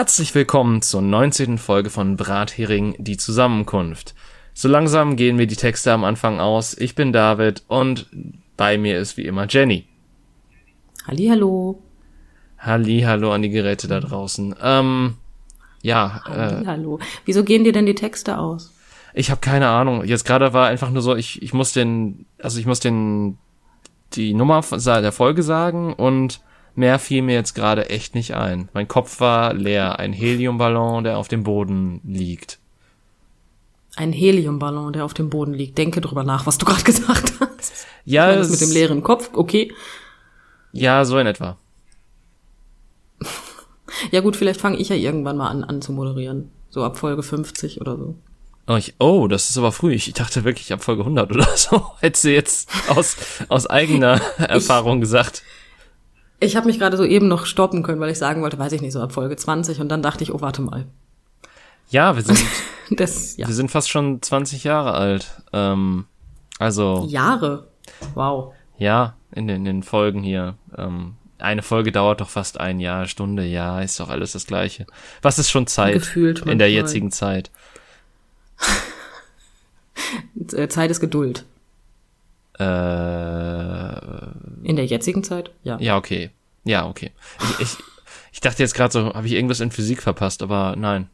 Herzlich willkommen zur 19. Folge von Brathering, die Zusammenkunft. So langsam gehen mir die Texte am Anfang aus. Ich bin David und bei mir ist wie immer Jenny. Hallihallo. Hallihallo an die Geräte da draußen. Ähm, ja. Äh, Hallo. Wieso gehen dir denn die Texte aus? Ich habe keine Ahnung. Jetzt gerade war einfach nur so, ich, ich muss den, also ich muss den die Nummer der Folge sagen und Mehr fiel mir jetzt gerade echt nicht ein. Mein Kopf war leer. Ein Heliumballon, der auf dem Boden liegt. Ein Heliumballon, der auf dem Boden liegt. Denke drüber nach, was du gerade gesagt hast. Ja, meine, das mit dem leeren Kopf, okay. Ja, so in etwa. ja gut, vielleicht fange ich ja irgendwann mal an, an zu moderieren. So ab Folge 50 oder so. Oh, ich, oh, das ist aber früh. Ich dachte wirklich ab Folge 100 oder so. Hättest du jetzt aus, aus eigener Erfahrung gesagt. Ich habe mich gerade so eben noch stoppen können, weil ich sagen wollte, weiß ich nicht, so ab Folge 20 und dann dachte ich, oh, warte mal. Ja, wir sind, das, ja. wir sind fast schon 20 Jahre alt. Ähm, also. Jahre? Wow. Ja, in den, in den Folgen hier. Ähm, eine Folge dauert doch fast ein Jahr, Stunde, ja, ist doch alles das Gleiche. Was ist schon Zeit Gefühlt in der jetzigen Zeit? Äh, Zeit ist Geduld. Äh, in der jetzigen Zeit? Ja. Ja, okay. Ja, okay. Ich, ich, ich dachte jetzt gerade so, habe ich irgendwas in Physik verpasst, aber nein.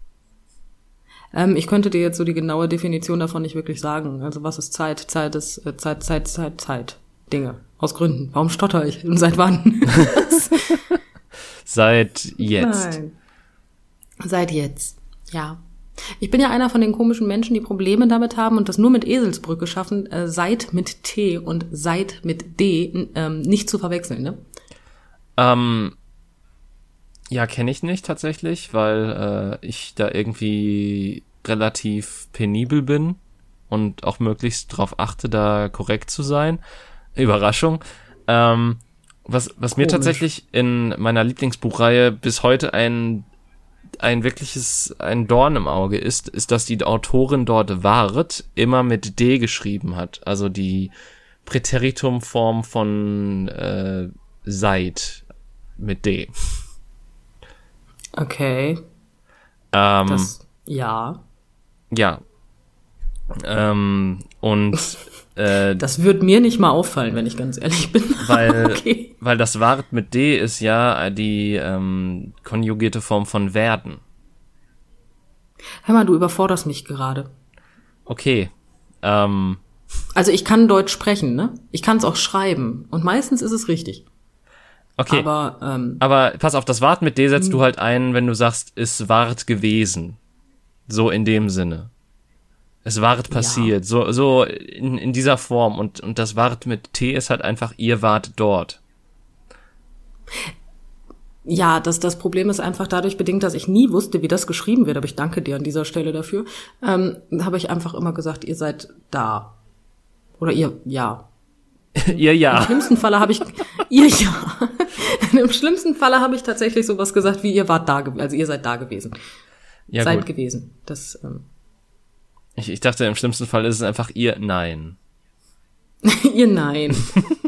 Ähm, ich könnte dir jetzt so die genaue Definition davon nicht wirklich sagen. Also was ist Zeit? Zeit ist äh, Zeit, Zeit, Zeit, Zeit. Dinge. Aus Gründen. Warum stotter ich? Und seit wann? seit jetzt. Nein. Seit jetzt. Ja. Ich bin ja einer von den komischen Menschen, die Probleme damit haben und das nur mit Eselsbrücke schaffen, äh, seit mit T und seit mit D ähm, nicht zu verwechseln, ne? Ähm, ja, kenne ich nicht tatsächlich, weil äh, ich da irgendwie relativ penibel bin und auch möglichst darauf achte, da korrekt zu sein. Überraschung. Ähm, was, was mir tatsächlich in meiner Lieblingsbuchreihe bis heute ein ein wirkliches, ein Dorn im Auge ist, ist, dass die Autorin dort Wart immer mit D geschrieben hat. Also die Präteritumform von äh, seit mit D. Okay. Ähm, das, ja. Ja. Ähm, und äh, das wird mir nicht mal auffallen, wenn ich ganz ehrlich bin. Weil, okay. weil das Wart mit D ist ja die ähm, konjugierte Form von werden. Hör mal, du überforderst mich gerade. Okay. Ähm, also ich kann Deutsch sprechen, ne? Ich kann es auch schreiben. Und meistens ist es richtig. Okay. Aber, ähm, aber pass auf, das Wart mit D setzt du halt ein, wenn du sagst, es wart gewesen. So in dem Sinne. Es wart passiert, ja. so, so in, in dieser Form. Und, und das wart mit T ist halt einfach, ihr wart dort. Ja, das, das Problem ist einfach dadurch bedingt, dass ich nie wusste, wie das geschrieben wird, aber ich danke dir an dieser Stelle dafür, ähm, habe ich einfach immer gesagt, ihr seid da. Oder ihr, ja. ihr ja. Im schlimmsten Falle habe ich, ihr ja. Im schlimmsten Falle habe ich tatsächlich sowas gesagt, wie ihr wart da, also ihr seid da gewesen. Ja, seid gut. gewesen. Das, ähm, ich, ich dachte, im schlimmsten Fall ist es einfach ihr Nein. ihr Nein.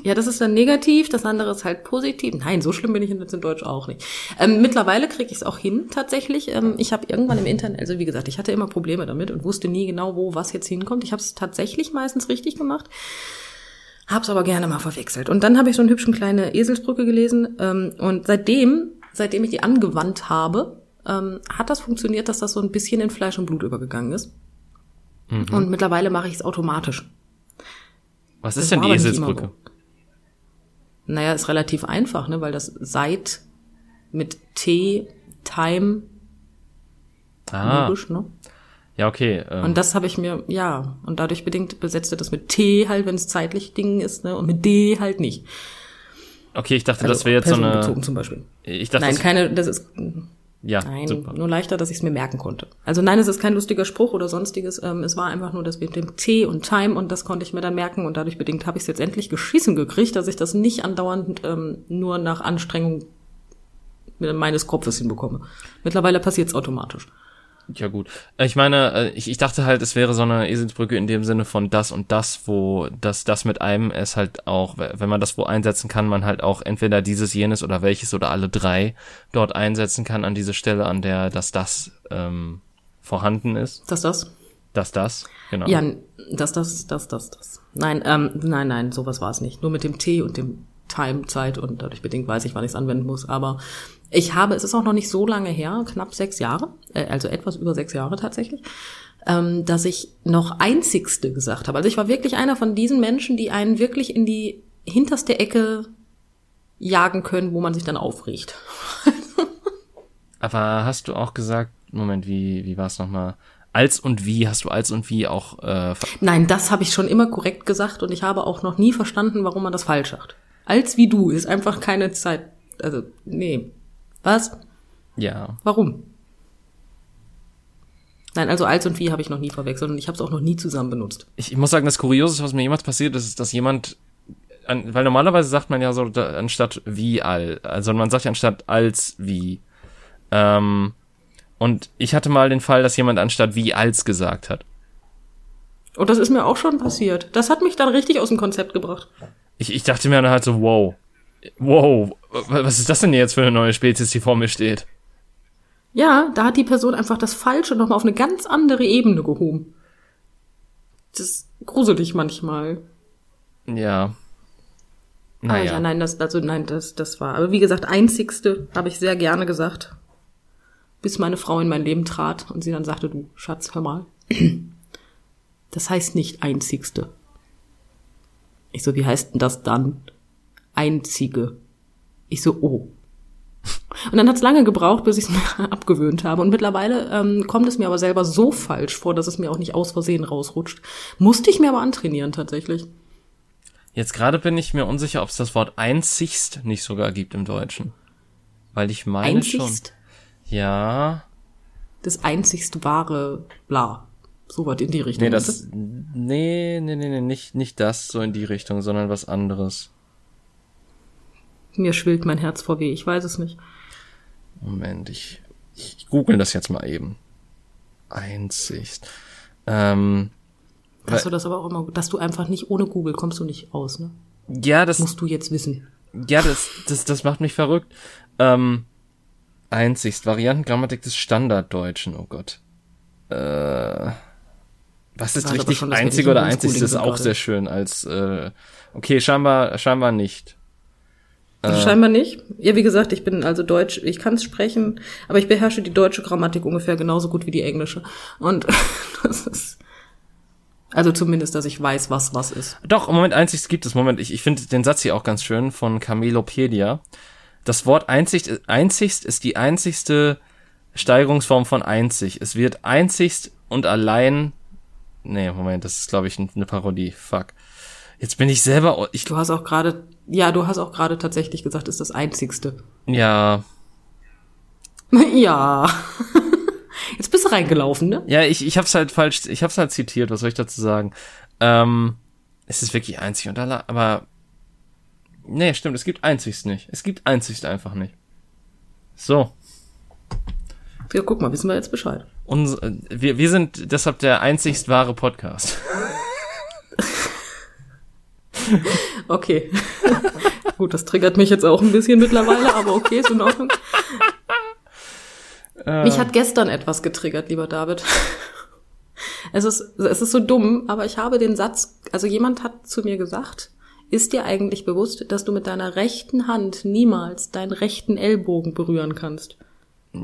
ja, das ist dann negativ, das andere ist halt positiv. Nein, so schlimm bin ich jetzt in Deutsch auch nicht. Ähm, mittlerweile kriege ich es auch hin, tatsächlich. Ähm, ich habe irgendwann im Internet, also wie gesagt, ich hatte immer Probleme damit und wusste nie genau, wo was jetzt hinkommt. Ich habe es tatsächlich meistens richtig gemacht. Hab's aber gerne mal verwechselt. Und dann habe ich so eine hübschen kleine Eselsbrücke gelesen. Ähm, und seitdem, seitdem ich die angewandt habe, ähm, hat das funktioniert, dass das so ein bisschen in Fleisch und Blut übergegangen ist. Mhm. Und mittlerweile mache ich es automatisch. Was ist das denn die Eselsbrücke? Naja, ist relativ einfach, ne, weil das seit mit T, Time, ah. logisch, ne? Ja, okay. Ähm. Und das habe ich mir, ja, und dadurch bedingt besetzte das mit T halt, wenn es zeitlich Ding ist, ne, und mit D halt nicht. Okay, ich dachte, also das wäre jetzt so eine. zum Beispiel. Ich dachte, Nein, keine, das ist ja, nein, super. nur leichter, dass ich es mir merken konnte. Also nein, es ist kein lustiger Spruch oder sonstiges. Ähm, es war einfach nur das mit dem T und Time und das konnte ich mir dann merken und dadurch bedingt habe ich es jetzt endlich geschissen gekriegt, dass ich das nicht andauernd ähm, nur nach Anstrengung meines Kopfes hinbekomme. Mittlerweile passiert es automatisch. Ja gut. Ich meine, äh, ich, ich dachte halt, es wäre so eine Eselsbrücke in dem Sinne von das und das, wo das das mit einem es halt auch, wenn man das wo einsetzen kann, man halt auch entweder dieses, jenes oder welches oder alle drei dort einsetzen kann an diese Stelle, an der das das ähm, vorhanden ist. Das das? Das das, genau. Ja, das das, das das, das. Nein, ähm, nein, nein, sowas war es nicht. Nur mit dem T und dem Time, Zeit und dadurch bedingt weiß ich, wann ich es anwenden muss. Aber ich habe, es ist auch noch nicht so lange her, knapp sechs Jahre, äh, also etwas über sechs Jahre tatsächlich, ähm, dass ich noch einzigste gesagt habe. Also ich war wirklich einer von diesen Menschen, die einen wirklich in die hinterste Ecke jagen können, wo man sich dann aufregt. Aber hast du auch gesagt, Moment, wie, wie war es nochmal? Als und wie, hast du als und wie auch. Äh, Nein, das habe ich schon immer korrekt gesagt und ich habe auch noch nie verstanden, warum man das falsch sagt. Als wie du ist einfach keine Zeit. Also, nee. Was? Ja. Warum? Nein, also als und wie habe ich noch nie verwechselt und ich habe es auch noch nie zusammen benutzt. Ich, ich muss sagen, das Kurioseste, was mir jemals passiert ist, ist, dass jemand, an, weil normalerweise sagt man ja so da, anstatt wie all, also man sagt ja anstatt als wie. Ähm, und ich hatte mal den Fall, dass jemand anstatt wie als gesagt hat. Und das ist mir auch schon passiert. Das hat mich dann richtig aus dem Konzept gebracht. Ich, ich dachte mir dann halt so, wow, wow, was ist das denn jetzt für eine neue Spezies, die vor mir steht? Ja, da hat die Person einfach das Falsche nochmal auf eine ganz andere Ebene gehoben. Das ist gruselig manchmal. Ja. Naja. Ah, ja, nein, das, also nein, das, das war. Aber wie gesagt, einzigste habe ich sehr gerne gesagt. Bis meine Frau in mein Leben trat und sie dann sagte, du Schatz, hör mal. Das heißt nicht einzigste. Ich so, wie heißt denn das dann? Einzige. Ich so, oh. Und dann hat's lange gebraucht, bis ich es mir abgewöhnt habe. Und mittlerweile ähm, kommt es mir aber selber so falsch vor, dass es mir auch nicht aus Versehen rausrutscht. Musste ich mir aber antrainieren tatsächlich. Jetzt gerade bin ich mir unsicher, ob es das Wort einzigst nicht sogar gibt im Deutschen. Weil ich meine einzigst? schon. Ja. Das einzigst wahre bla. So was in die Richtung. Nee, das, nee, nee, nee, nee, nicht, nicht das so in die Richtung, sondern was anderes. Mir schwillt mein Herz vor weh, ich weiß es nicht. Moment, ich, ich google das jetzt mal eben. Einzig. Ähm, Hast du das aber auch immer, dass du einfach nicht ohne Google kommst du nicht aus, ne? Ja, das musst du jetzt wissen. Ja, das, das, das macht mich verrückt. Ähm, einzigst Variantengrammatik des Standarddeutschen, oh Gott. Äh, was ist richtig schon, einzig oder einzig? Das ist auch gerade. sehr schön als äh, okay, scheinbar scheinbar nicht. Also scheinbar nicht. Ja, wie gesagt, ich bin also Deutsch, ich kann es sprechen, aber ich beherrsche die deutsche Grammatik ungefähr genauso gut wie die englische. Und das ist also zumindest, dass ich weiß, was was ist. Doch, im Moment einzig gibt es. Moment, ich, ich finde den Satz hier auch ganz schön von Camelopedia. Das Wort einzig, einzigst ist die einzigste Steigerungsform von einzig. Es wird einzigst und allein Nee, Moment, das ist, glaube ich, eine Parodie. Fuck. Jetzt bin ich selber. Ich du hast auch gerade, ja, du hast auch gerade tatsächlich gesagt, ist das einzigste. Ja. Ja. Jetzt bist du reingelaufen, ne? Ja, ich, ich hab's halt falsch, ich hab's halt zitiert, was soll ich dazu sagen? Ähm, es ist wirklich einzig und allein, aber. Nee, stimmt, es gibt einzigst nicht. Es gibt einzigst einfach nicht. So. Ja, guck mal, wissen wir jetzt Bescheid. Uns, wir, wir sind deshalb der einzigst wahre Podcast. okay. Gut, das triggert mich jetzt auch ein bisschen mittlerweile, aber okay, ist in Ordnung. Äh. Mich hat gestern etwas getriggert, lieber David. Es ist, es ist so dumm, aber ich habe den Satz, also jemand hat zu mir gesagt, ist dir eigentlich bewusst, dass du mit deiner rechten Hand niemals deinen rechten Ellbogen berühren kannst?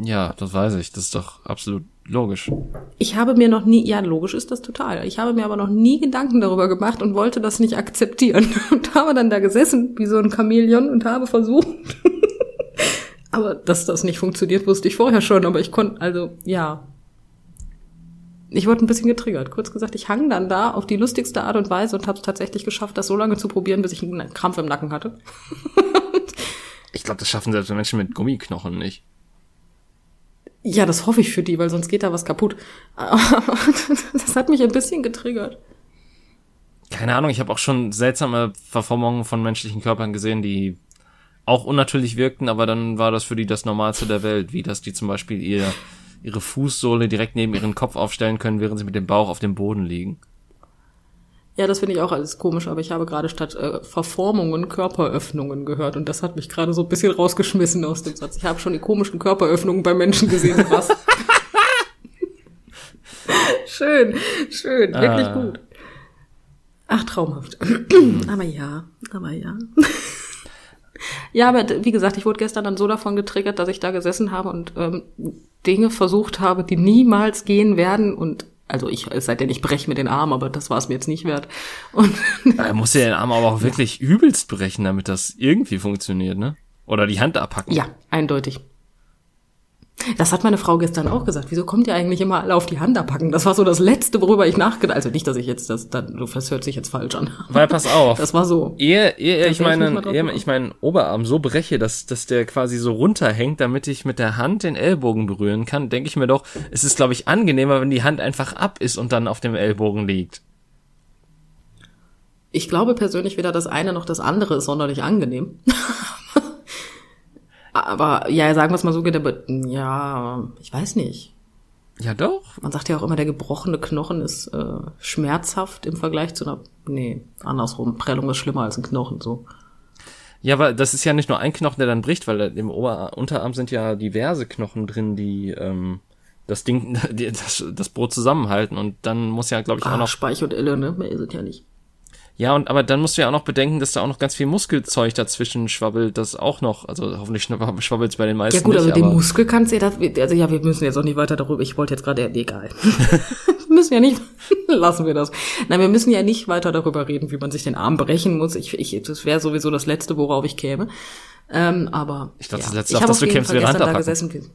Ja, das weiß ich. Das ist doch absolut logisch. Ich habe mir noch nie, ja, logisch ist das total. Ich habe mir aber noch nie Gedanken darüber gemacht und wollte das nicht akzeptieren und habe dann da gesessen wie so ein Chamäleon und habe versucht. aber dass das nicht funktioniert, wusste ich vorher schon, aber ich konnte, also, ja. Ich wurde ein bisschen getriggert. Kurz gesagt, ich hang dann da auf die lustigste Art und Weise und habe es tatsächlich geschafft, das so lange zu probieren, bis ich einen Krampf im Nacken hatte. ich glaube, das schaffen selbst Menschen mit Gummiknochen nicht. Ja, das hoffe ich für die, weil sonst geht da was kaputt. das hat mich ein bisschen getriggert. Keine Ahnung, ich habe auch schon seltsame Verformungen von menschlichen Körpern gesehen, die auch unnatürlich wirkten, aber dann war das für die das Normalste der Welt, wie dass die zum Beispiel ihr ihre Fußsohle direkt neben ihren Kopf aufstellen können, während sie mit dem Bauch auf dem Boden liegen. Ja, das finde ich auch alles komisch, aber ich habe gerade statt äh, Verformungen Körperöffnungen gehört und das hat mich gerade so ein bisschen rausgeschmissen aus dem Satz. Ich habe schon die komischen Körperöffnungen bei Menschen gesehen. Was? schön, schön, wirklich Ah. gut. Ach, traumhaft. aber ja, aber ja. ja, aber wie gesagt, ich wurde gestern dann so davon getriggert, dass ich da gesessen habe und ähm, Dinge versucht habe, die niemals gehen werden und also ich, es sei denn, ich breche mir den Arm, aber das war es mir jetzt nicht wert. Und Er muss ja den Arm aber auch wirklich übelst brechen, damit das irgendwie funktioniert, ne? Oder die Hand abhacken. Ja, eindeutig. Das hat meine Frau gestern auch gesagt. Wieso kommt ihr eigentlich immer alle auf die Hand abpacken? Das war so das Letzte, worüber ich nachgedacht Also nicht, dass ich jetzt das, dann, das hört sich jetzt falsch an. Weil pass auf. Das war so. Ehe, ehe ich ich meinen, drauf ehe ich meinen Oberarm so breche, dass, dass der quasi so runterhängt, damit ich mit der Hand den Ellbogen berühren kann, denke ich mir doch, es ist, glaube ich, angenehmer, wenn die Hand einfach ab ist und dann auf dem Ellbogen liegt. Ich glaube persönlich weder das eine noch das andere ist sonderlich angenehm. Aber ja, sagen wir es mal so, geht der ja, ich weiß nicht. Ja, doch. Man sagt ja auch immer, der gebrochene Knochen ist äh, schmerzhaft im Vergleich zu einer, nee, andersrum, Prellung ist schlimmer als ein Knochen, so. Ja, aber das ist ja nicht nur ein Knochen, der dann bricht, weil im Ober Unterarm sind ja diverse Knochen drin, die ähm, das Ding, die, das, das Brot zusammenhalten und dann muss ja, glaube ich, auch Ah, noch Speich und Elle, ne? Mehr ist es ja nicht. Ja, und aber dann musst du ja auch noch bedenken, dass da auch noch ganz viel Muskelzeug dazwischen schwabbelt, das auch noch, also hoffentlich schwabbelt es bei den meisten Ja gut, nicht, also den aber Muskel kannst du ja, also ja, wir müssen jetzt auch nicht weiter darüber, ich wollte jetzt gerade, egal. wir müssen ja nicht, lassen wir das. Nein, wir müssen ja nicht weiter darüber reden, wie man sich den Arm brechen muss. Ich, ich, das wäre sowieso das Letzte, worauf ich käme. Ähm, aber Ich dachte, ja. das Letzte, ich auf das kämpfst, Fall wäre da gesessen.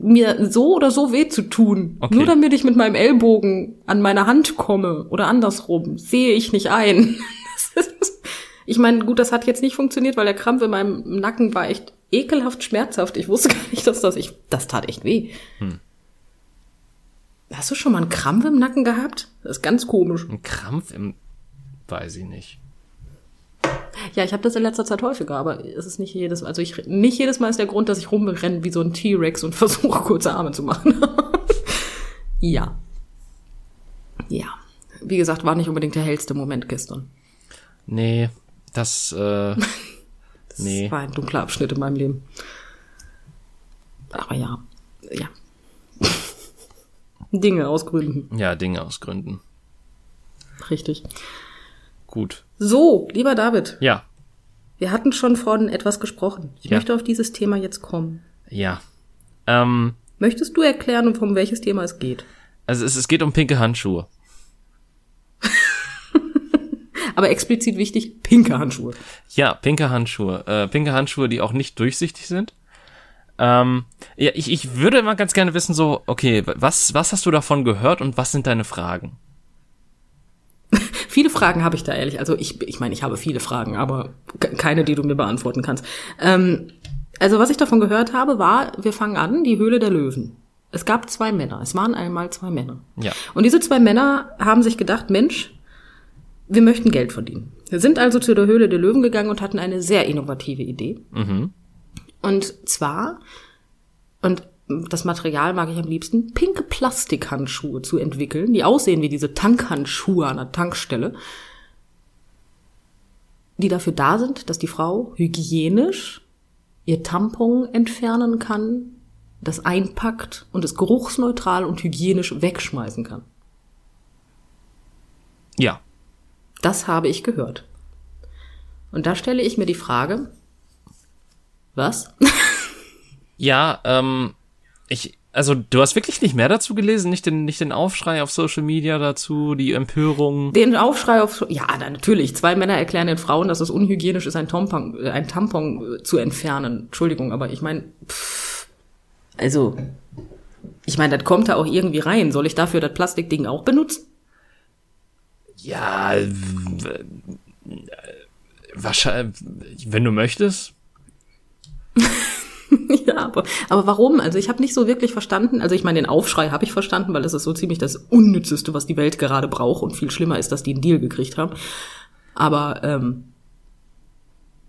Mir so oder so weh zu tun, Okay. nur damit ich mit meinem Ellbogen an meine Hand komme oder andersrum, sehe ich nicht ein. Ich meine, gut, das hat jetzt nicht funktioniert, weil der Krampf in meinem Nacken war echt ekelhaft schmerzhaft. Ich wusste gar nicht, dass das ich das tat echt weh. Hm. Hast du schon mal einen Krampf im Nacken gehabt? Das ist ganz komisch. ein Krampf im, weiß ich nicht. Ja, ich habe das in letzter Zeit häufiger, aber es ist nicht jedes also ich nicht jedes Mal ist der Grund, dass ich rumrenne wie so ein T-Rex und versuche kurze Arme zu machen. ja. Ja. Wie gesagt, war nicht unbedingt der hellste Moment gestern. Nee, das, äh, Das Nee. war ein dunkler Abschnitt in meinem Leben. Aber ja, ja. Dinge aus Gründen, ja, Dinge aus Gründen. richtig. Gut. So, lieber David, Ja, wir hatten schon von etwas gesprochen. Ich Ja. möchte auf dieses Thema jetzt kommen. ja. Ähm, Möchtest du erklären, um welches Thema es geht? also es, es geht um pinke Handschuhe. Aber explizit wichtig, pinke Handschuhe. Ja, pinke Handschuhe. Äh, pinke Handschuhe, die auch nicht durchsichtig sind. Ähm, ja, ich, ich würde mal ganz gerne wissen, so, okay, was, was hast du davon gehört und was sind deine Fragen? Viele Fragen habe ich da ehrlich. Also ich, ich meine, ich habe viele Fragen, aber ke- keine, die du mir beantworten kannst. Ähm, also was ich davon gehört habe, war, wir fangen an, die Höhle der Löwen. Es gab zwei Männer. Es waren einmal zwei Männer. Ja. Und diese zwei Männer haben sich gedacht, Mensch, wir möchten Geld verdienen. Wir sind also zu der Höhle der Löwen gegangen und hatten eine sehr innovative Idee. Mhm. Und zwar, und das Material mag ich am liebsten, pinke Plastikhandschuhe zu entwickeln, die aussehen wie diese Tankhandschuhe an der Tankstelle, die dafür da sind, dass die Frau hygienisch ihr Tampon entfernen kann, das einpackt und es geruchsneutral und hygienisch wegschmeißen kann. Ja. Das habe ich gehört. Und da stelle ich mir die Frage, was? Ja, ähm, ich, also du hast wirklich nicht mehr dazu gelesen, nicht den, nicht den Aufschrei auf Social Media dazu, die Empörung. Den Aufschrei auf, ja, na, natürlich. Zwei Männer erklären den Frauen, dass es unhygienisch ist, ein Tampon, äh, ein Tampon äh, zu entfernen. Entschuldigung, aber ich meine, also, ich meine, das kommt da auch irgendwie rein. Soll ich dafür das Plastikding auch benutzen? Ja, w- wahrscheinlich, wenn du möchtest. ja, aber, aber warum? Also ich habe nicht so wirklich verstanden. Also ich meine, den Aufschrei habe ich verstanden, weil das ist so ziemlich das Unnützeste, was die Welt gerade braucht. Und viel schlimmer ist, dass die einen Deal gekriegt haben. Aber ähm,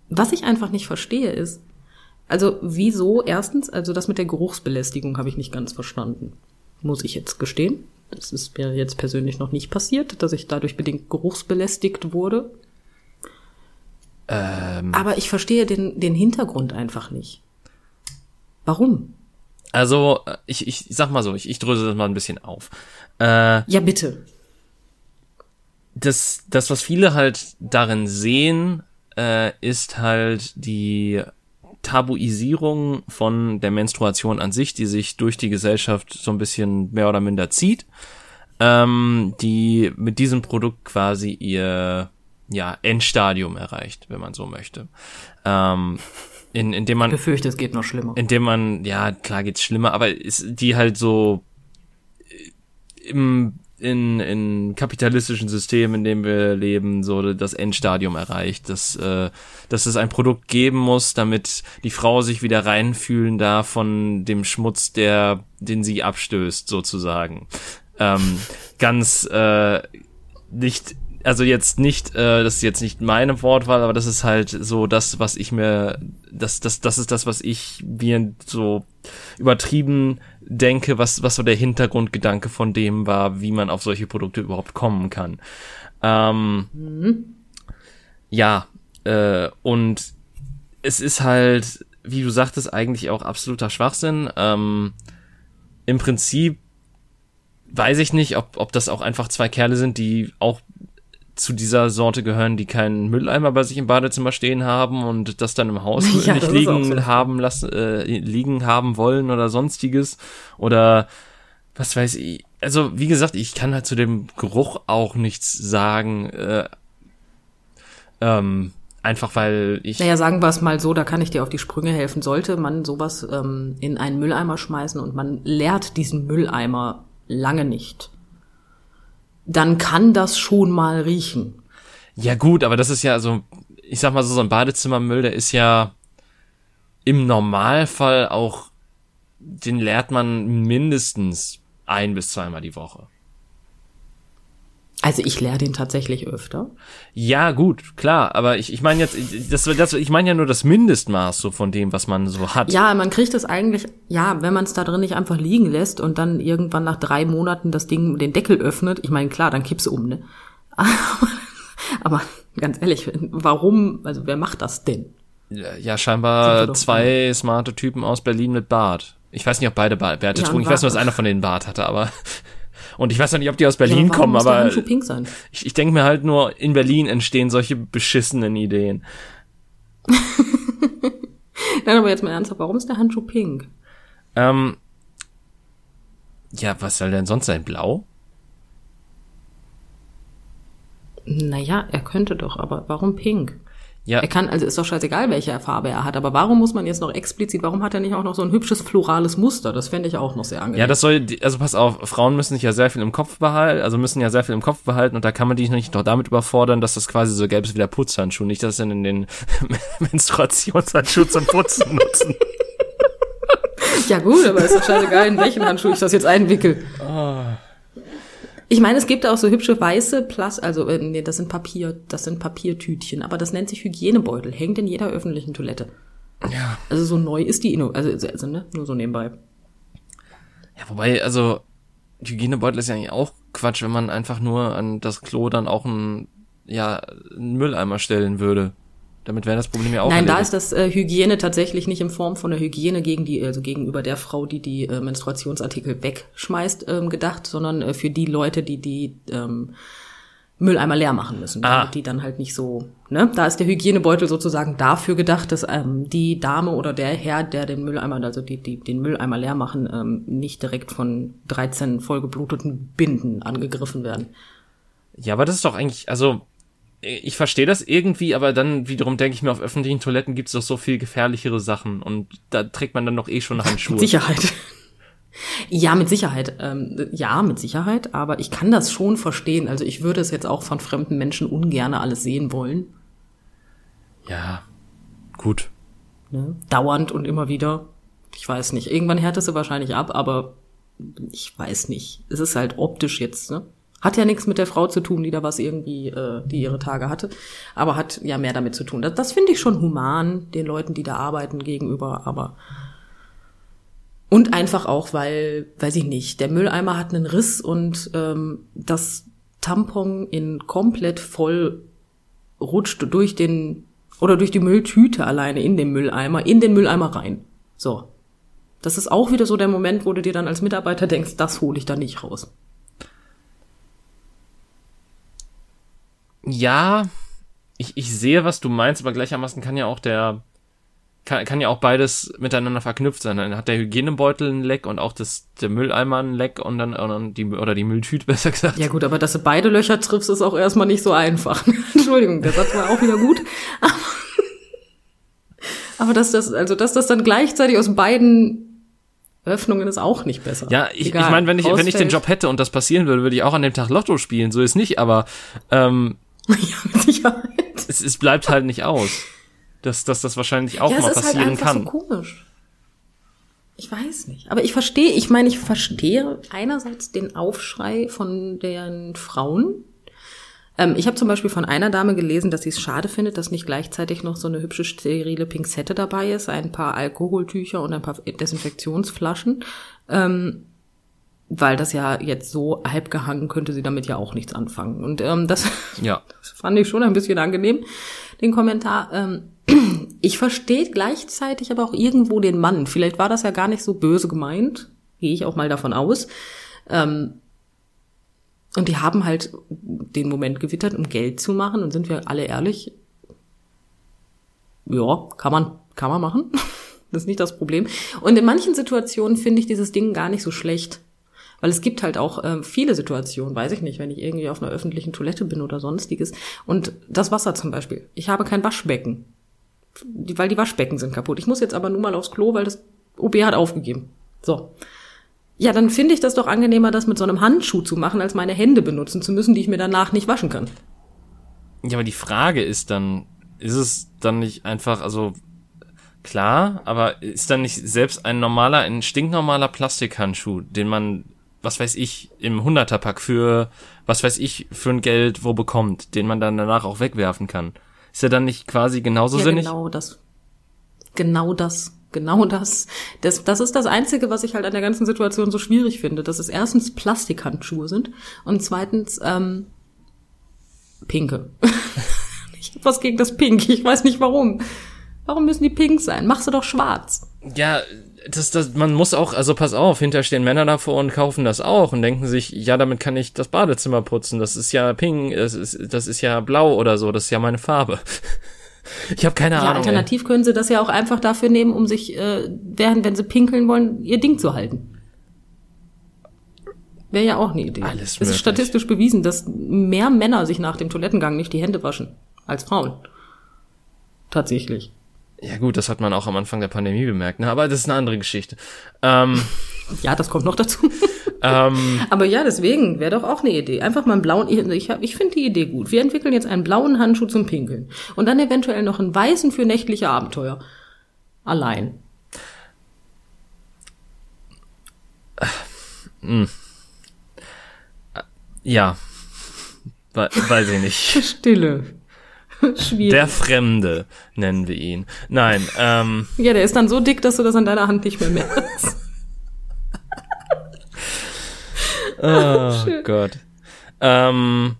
was ich einfach nicht verstehe ist, Also wieso? Erstens, also das mit der Geruchsbelästigung habe ich nicht ganz verstanden. Muss ich jetzt gestehen. Das ist mir jetzt persönlich noch nicht passiert, dass ich dadurch bedingt geruchsbelästigt wurde. Ähm, Aber ich verstehe den, den Hintergrund einfach nicht. Warum? also, äh, ich, ich sag mal so, ich, ich dröse das mal ein bisschen auf. Äh, Ja, bitte. das, das, was viele halt darin sehen, äh, ist halt die Tabuisierung von der Menstruation an sich, die sich durch die Gesellschaft so ein bisschen mehr oder minder zieht, ähm, die mit diesem Produkt quasi ihr ja, Endstadium erreicht, wenn man so möchte. Ähm, in, indem man Ich befürchte, es geht noch schlimmer. indem man, ja, klar geht's schlimmer, aber ist, die halt so äh, im in, in kapitalistischen Systemen, in dem wir leben, so das Endstadium erreicht, dass, äh, dass es ein Produkt geben muss, damit die Frau sich wieder reinfühlen darf von dem Schmutz, der, den sie abstößt, sozusagen. Ähm, ganz äh, nicht also jetzt nicht, äh, das ist jetzt nicht meine Wortwahl, aber das ist halt so das, was ich mir, das, das, das ist das, was ich mir so übertrieben denke, was, was so der Hintergrundgedanke von dem war, wie man auf solche Produkte überhaupt kommen kann. Ähm, Ja, äh, und es ist halt, wie du sagtest, eigentlich auch absoluter Schwachsinn. Ähm, Im Prinzip weiß ich nicht, ob, ob das auch einfach zwei Kerle sind, die auch zu dieser Sorte gehören, die keinen Mülleimer bei sich im Badezimmer stehen haben und das dann im Haus Ja, nicht liegen so. haben lassen, äh, liegen haben wollen oder sonstiges oder was weiß ich. Also wie gesagt, ich kann halt zu dem Geruch auch nichts sagen. Äh, ähm, einfach weil ich Naja, sagen wir es mal so, da kann ich dir auf die Sprünge helfen. Sollte man sowas ähm, in einen Mülleimer schmeißen und man leert diesen Mülleimer lange nicht, dann kann das schon mal riechen. Ja gut, aber das ist ja so, ich sag mal so, so ein Badezimmermüll, der ist ja im Normalfall auch, den leert man mindestens ein bis zweimal die Woche. Also ich leere den tatsächlich öfter. Ja, gut, klar, aber ich, ich meine jetzt, das, das, ich meine ja nur das Mindestmaß so von dem, was man so hat. Ja, man kriegt es eigentlich, ja, wenn man es da drin nicht einfach liegen lässt und dann irgendwann nach drei Monaten das Ding, den Deckel öffnet, ich meine, klar, dann kippst du um, ne? Aber, aber ganz ehrlich, warum, also wer macht das denn? Ja, scheinbar zwei smarte Typen aus Berlin mit Bart. Ich weiß nicht, ob beide Bärte Ja, trugen. Ich weiß nur, dass einer von denen Bart hatte, aber und ich weiß noch nicht, ob die aus Ja, Berlin kommen, der aber pink sein? ich, ich denke mir halt nur, in Berlin entstehen solche beschissenen Ideen. Nein, aber jetzt mal ernsthaft, warum ist der Handschuh pink? Ähm, ja, was soll denn sonst sein? Blau? Naja, er könnte doch, aber warum pink? Ja, Er kann, also ist doch scheißegal, welche Farbe er hat, aber warum muss man jetzt noch explizit, warum hat er nicht auch noch so ein hübsches florales Muster? Das fände ich auch noch sehr angenehm. ja, das soll, also pass auf, Frauen müssen sich ja sehr viel im Kopf behalten, also müssen ja sehr viel im Kopf behalten und da kann man die nicht noch damit überfordern, dass das quasi so gelb ist wie der Putzhandschuh, nicht dass sie in den Menstruationshandschuh zum Putzen nutzen. Ja gut, aber ist doch scheißegal, in welchen Handschuh ich das jetzt einwickel. Ich meine, es gibt auch so hübsche weiße Plas, also äh, nee, das sind Papier, das sind Papiertütchen, aber das nennt sich Hygienebeutel, hängt in jeder öffentlichen Toilette. Ja. Also so neu ist die Inno, also, also ne, nur so nebenbei. Ja, wobei, also, Hygienebeutel ist ja eigentlich auch Quatsch, wenn man einfach nur an das Klo dann auch ein, ja, einen Mülleimer stellen würde. Damit wäre das Problem ja auch Nein, da erledigt. ist das äh, Hygiene tatsächlich nicht in Form von der Hygiene gegen die, also gegenüber der Frau, die die äh, Menstruationsartikel wegschmeißt, ähm, gedacht, sondern äh, für die Leute, die die ähm, Mülleimer leer machen müssen, Ah. die dann halt nicht so, ne? Da ist der Hygienebeutel sozusagen dafür gedacht, dass ähm, die Dame oder der Herr, der den Mülleimer, also die, die den Mülleimer leer machen, ähm, nicht direkt von 13 vollgebluteten Binden angegriffen werden. Ja, aber das ist doch eigentlich, also ich verstehe das irgendwie, aber dann wiederum denke ich mir, auf öffentlichen Toiletten gibt es doch so viel gefährlichere Sachen und da trägt man dann doch eh schon Handschuhe. Sicherheit. Ja, mit Sicherheit. Ähm, ja, mit Sicherheit. Aber ich kann das schon verstehen. Also ich würde es jetzt auch von fremden Menschen ungerne alles sehen wollen. Ja, gut. Ne? Dauernd und immer wieder. Ich weiß nicht. Irgendwann härtest du wahrscheinlich ab, aber ich weiß nicht. Es ist halt optisch jetzt, ne? Hat ja nichts mit der Frau zu tun, die da was irgendwie, äh, die ihre Tage hatte, aber hat ja mehr damit zu tun. Das, das finde ich schon human den Leuten, die da arbeiten gegenüber, aber und einfach auch, weil, weiß ich nicht, der Mülleimer hat einen Riss und ähm, das Tampon in komplett voll rutscht durch den oder durch die Mülltüte alleine in den Mülleimer, in den Mülleimer rein. So. Das ist auch wieder so der Moment, wo du dir dann als Mitarbeiter denkst, das hole ich da nicht raus. Ja, ich, ich sehe, was du meinst, aber gleichermaßen kann ja auch der, kann, kann ja auch beides miteinander verknüpft sein. Dann hat der Hygienebeutel ein Leck und auch das, der Mülleimer ein Leck und dann, und dann die, oder die Mülltüte besser gesagt. Ja gut, aber dass du beide Löcher triffst, ist auch erstmal nicht so einfach. Entschuldigung, der Satz war auch wieder gut. Aber, aber dass das, also dass das dann gleichzeitig aus beiden Öffnungen ist auch nicht besser. Ja, ich, Egal, ich meine, wenn ich, wenn ich den Job hätte und das passieren würde, würde ich auch an dem Tag Lotto spielen. So ist nicht, aber ähm, ja, mit Sicherheit. Es, es bleibt halt nicht aus dass, dass das wahrscheinlich auch ja, mal halt passieren halt kann. So komisch. Ich weiß nicht. Aber ich verstehe, ich meine, ich verstehe einerseits den Aufschrei von den Frauen. Ähm, ich habe zum Beispiel von einer Dame gelesen, dass sie es schade findet, dass nicht gleichzeitig noch so eine hübsche sterile Pinzette dabei ist, ein paar Alkoholtücher und ein paar Desinfektionsflaschen. Ähm, weil das ja jetzt so halb gehangen könnte sie damit ja auch nichts anfangen. Und ähm, das, ja. das fand ich schon ein bisschen angenehm, den Kommentar. Ähm, ich verstehe gleichzeitig aber auch irgendwo den Mann. Vielleicht war das ja gar nicht so böse gemeint, gehe ich auch mal davon aus. Ähm, und die haben halt den Moment gewittert, um Geld zu machen. Und sind wir alle ehrlich? Ja, kann man, kann man machen. das ist nicht das Problem. Und in manchen Situationen finde ich dieses Ding gar nicht so schlecht. Weil es gibt halt auch äh, viele Situationen, weiß ich nicht, wenn ich irgendwie auf einer öffentlichen Toilette bin oder sonstiges. Und das Wasser zum Beispiel. Ich habe kein Waschbecken weil die Waschbecken sind kaputt. Ich muss jetzt aber nur mal aufs Klo, weil das OB hat aufgegeben. So. Ja, dann finde ich das doch angenehmer, das mit so einem Handschuh zu machen, als meine Hände benutzen zu müssen, die ich mir danach nicht waschen kann. Ja, aber die Frage ist dann, ist es dann nicht einfach, also klar, aber ist dann nicht selbst ein normaler, ein stinknormaler Plastikhandschuh, den man, was weiß ich, im Hunderterpack für, was weiß ich, für ein Geld wo bekommt, den man dann danach auch wegwerfen kann? Ist er dann nicht quasi genauso ja, sinnig? Genau das. Genau das. Genau das. das. Das ist das Einzige, was ich halt an der ganzen Situation so schwierig finde, dass es erstens Plastikhandschuhe sind und zweitens ähm, pinke. ich hab was gegen das Pink. Ich weiß nicht warum. Warum müssen die pink sein? Mach sie doch schwarz. Ja, das, das, man muss auch, also pass auf, hinter stehen Männer davor und kaufen das auch und denken sich, ja, damit kann ich das Badezimmer putzen. Das ist ja pink, das ist, das ist ja blau oder so, das ist ja meine Farbe. Ich habe keine ja, Ahnung. Alternativ ey. können sie das ja auch einfach dafür nehmen, um sich, äh, während, wenn sie pinkeln wollen, ihr Ding zu halten. Wäre ja auch eine Idee. Alles es ist statistisch bewiesen, dass mehr Männer sich nach dem Toilettengang nicht die Hände waschen als Frauen. Tatsächlich. Ja gut, das hat man auch am Anfang der Pandemie bemerkt, ne? aber das ist eine andere Geschichte. Ähm, ja, das kommt noch dazu. ähm, aber ja, deswegen wäre doch auch eine Idee. Einfach mal einen blauen, ich, ich finde die Idee gut. Wir entwickeln jetzt einen blauen Handschuh zum Pinkeln und dann eventuell noch einen weißen für nächtliche Abenteuer. Allein. Hm. Ja, weiß ich nicht. Stille. Schwierig. Der Fremde nennen wir ihn. Nein, ähm. Ja, der ist dann so dick, dass du das an deiner Hand nicht mehr merkst. oh Gott. Ähm,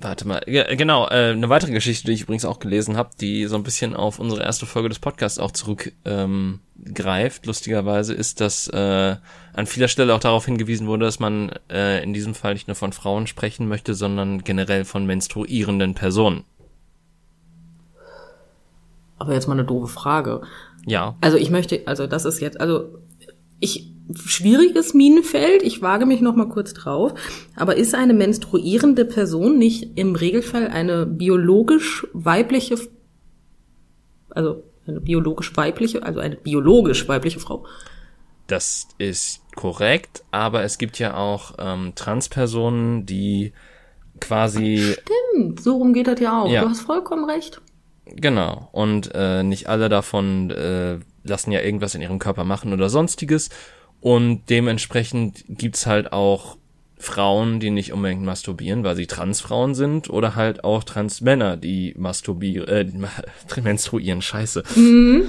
warte mal, genau, äh, eine weitere Geschichte, die ich übrigens auch gelesen habe, die so ein bisschen auf unsere erste Folge des Podcasts auch zurückgreift, ähm, greift, lustigerweise, ist, dass äh, an vieler Stelle auch darauf hingewiesen wurde, dass man äh, in diesem Fall nicht nur von Frauen sprechen möchte, sondern generell von menstruierenden Personen. Aber jetzt mal eine doofe Frage. Ja. Also ich möchte, also das ist jetzt, also ich schwieriges Minenfeld, ich wage mich noch mal kurz drauf, aber ist eine menstruierende Person nicht im Regelfall eine biologisch weibliche also eine biologisch weibliche, also eine biologisch weibliche Frau? Das ist korrekt, aber es gibt ja auch ähm, Transpersonen, die quasi. Stimmt, so rum geht das ja auch. Ja. Du hast vollkommen recht. Genau. Und äh, nicht alle davon äh, lassen ja irgendwas in ihrem Körper machen oder sonstiges. Und dementsprechend gibt's halt auch Frauen, die nicht unbedingt masturbieren, weil sie Transfrauen sind, oder halt auch Transmänner, die masturbieren, äh, menstruieren, scheiße. Mhm.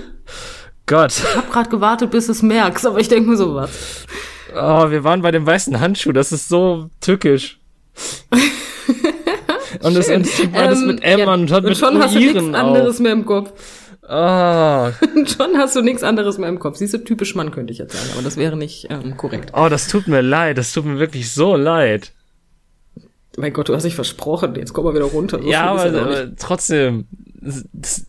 Gott. Ich hab grad gewartet, bis du es merkst, aber ich denke mir so was. Oh, wir waren bei dem weißen Handschuh, das ist so tückisch. und das endet beides ähm, mit M ja, und hat und mit schon hast du nichts anderes mehr im Kopf. Ah. Schon hast du nichts anderes mehr im Kopf. Siehst du, typisch Mann könnte ich jetzt sagen, aber das wäre nicht ähm, korrekt. Oh, das tut mir leid. Das tut mir wirklich so leid. Mein Gott, du hast dich versprochen. Jetzt komm mal wieder runter. So ja, aber, aber trotzdem. Das,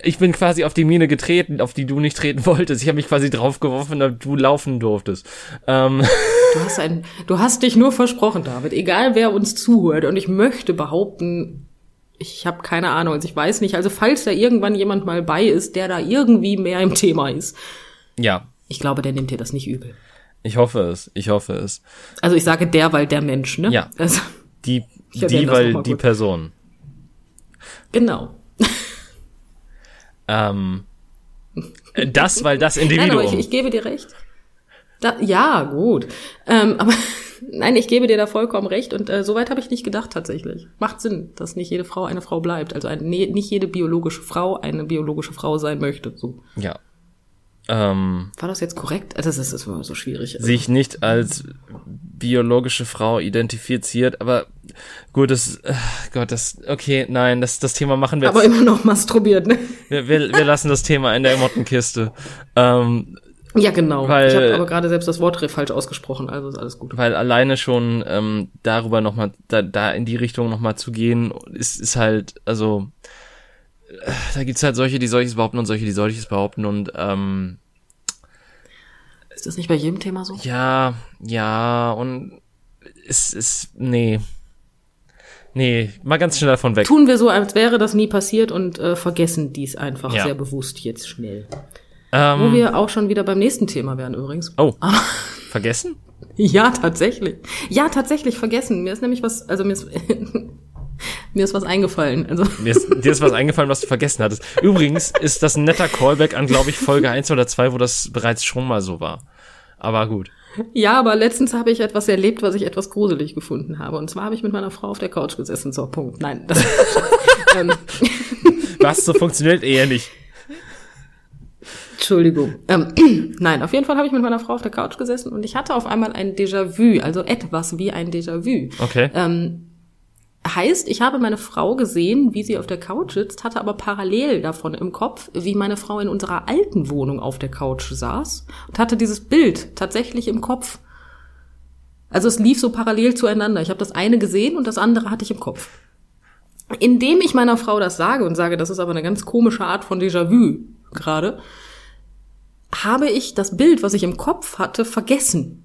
ich bin quasi auf die Mine getreten, auf die du nicht treten wolltest. Ich habe mich quasi draufgeworfen, damit du laufen durftest. Ähm. Du hast ein, du hast dich nur versprochen, David. Egal wer uns zuhört. Und ich möchte behaupten, ich habe keine Ahnung, also ich weiß nicht. Also falls da irgendwann jemand mal bei ist, der da irgendwie mehr im Thema ist. Ja. Ich glaube, der nimmt dir das nicht übel. Ich hoffe es. Ich hoffe es. Also ich sage der, weil der Mensch, ne? Ja. Also, die, die weil die Person. Genau. Ähm, das, weil das Individuum. Nein, ich, ich gebe dir recht. Da, ja, gut. Ähm, aber Nein, ich gebe dir da vollkommen recht und äh, soweit habe ich nicht gedacht tatsächlich. Macht Sinn, dass nicht jede Frau eine Frau bleibt, also ein, nee, nicht jede biologische Frau eine biologische Frau sein möchte. So. Ja. Ähm, War das jetzt korrekt? Also das ist, das war so schwierig. Also. Sich nicht als biologische Frau identifiziert, aber gut, das, äh, Gott, das, okay, nein, das, das Thema machen wir Aber jetzt. immer noch masturbiert, ne? Wir, wir, wir lassen das Thema in der Mottenkiste. Ähm, ja, genau. Weil, ich habe aber gerade selbst das Wort falsch ausgesprochen, also ist alles gut. Weil alleine schon ähm, darüber nochmal, da, da in die Richtung nochmal zu gehen, ist, ist halt, also äh, da gibt's halt solche, die solches behaupten und solche, die solches behaupten und ähm, Ist das nicht bei jedem Thema so? Ja, ja, und es ist, nee. Nee, mal ganz schnell davon weg. Tun wir so, als wäre das nie passiert und äh, vergessen dies einfach ja. sehr bewusst jetzt schnell. Ähm, Wo wir auch schon wieder beim nächsten Thema wären übrigens. Oh. vergessen? Ja, tatsächlich. Ja, tatsächlich vergessen. Mir ist nämlich was, also mir ist, mir ist was eingefallen. Also. Mir ist, dir ist was eingefallen, was du vergessen hattest. Übrigens ist das ein netter Callback an, glaube ich, Folge 1 oder 2, wo das bereits schon mal so war. Aber gut. Ja, aber letztens habe ich etwas erlebt, was ich etwas gruselig gefunden habe. Und zwar habe ich mit meiner Frau auf der Couch gesessen. So, Punkt. Nein. Das, ähm. Was, so funktioniert eher nicht. Entschuldigung. Ähm, nein, auf jeden Fall habe ich mit meiner Frau auf der Couch gesessen und ich hatte auf einmal ein Déjà-vu, also etwas wie ein Déjà-vu. Okay. Ähm, heißt, ich habe meine Frau gesehen, wie sie auf der Couch sitzt, hatte aber parallel davon im Kopf, wie meine Frau in unserer alten Wohnung auf der Couch saß und hatte dieses Bild tatsächlich im Kopf. Also es lief so parallel zueinander. Ich habe das eine gesehen und das andere hatte ich im Kopf. Indem ich meiner Frau das sage und sage, das ist aber eine ganz komische Art von Déjà-vu gerade, habe ich das Bild, was ich im Kopf hatte, vergessen.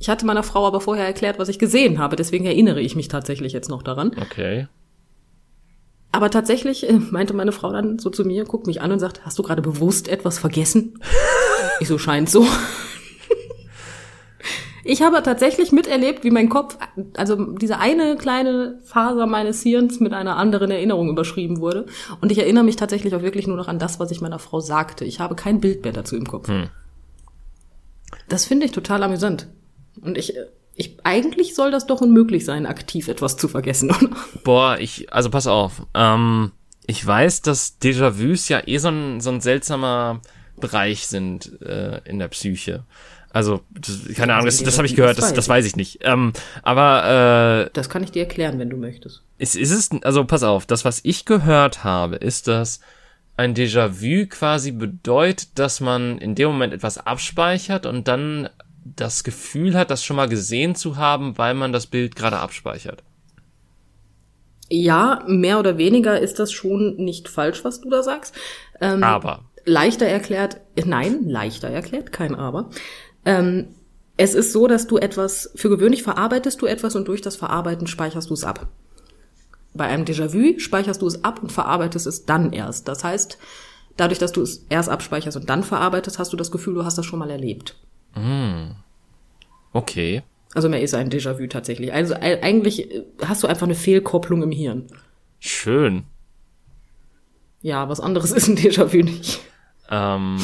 Ich hatte meiner Frau aber vorher erklärt, was ich gesehen habe, deswegen erinnere ich mich tatsächlich jetzt noch daran. Okay. Aber tatsächlich äh, meinte meine Frau dann so zu mir, guckt mich an und sagt, hast du gerade bewusst etwas vergessen? ich so scheint so. Ich habe tatsächlich miterlebt, wie mein Kopf, also diese eine kleine Faser meines Hirns mit einer anderen Erinnerung überschrieben wurde. Und ich erinnere mich tatsächlich auch wirklich nur noch an das, was ich meiner Frau sagte. Ich habe kein Bild mehr dazu im Kopf. Hm. Das finde ich total amüsant. Und ich, ich, eigentlich soll das doch unmöglich sein, aktiv etwas zu vergessen, oder? Boah, ich, also pass auf. Ähm, ich weiß, dass Déjà-vus ja eh so ein, so ein seltsamer Bereich sind äh, in der Psyche. Also, das, keine Ahnung, das, das habe ich gehört, das, das weiß ich nicht. Ähm, aber äh, Das kann ich dir erklären, wenn du möchtest. Ist, ist es, also pass auf, das, was ich gehört habe, ist, dass ein Déjà-vu quasi bedeutet, dass man in dem Moment etwas abspeichert und dann das Gefühl hat, das schon mal gesehen zu haben, weil man das Bild gerade abspeichert. Ja, mehr oder weniger ist das schon nicht falsch, was du da sagst. Ähm, aber. Leichter erklärt, nein, leichter erklärt, kein Aber. Ähm, es ist so, dass du etwas, für gewöhnlich verarbeitest du etwas und durch das Verarbeiten speicherst du es ab. Bei einem Déjà-vu speicherst du es ab und verarbeitest es dann erst. Das heißt, dadurch, dass du es erst abspeicherst und dann verarbeitest, hast du das Gefühl, du hast das schon mal erlebt. Mm. Okay. Also mehr ist ein Déjà-vu tatsächlich. Also eigentlich hast du einfach eine Fehlkopplung im Hirn. Schön. Ja, was anderes ist ein Déjà-vu nicht. Ähm,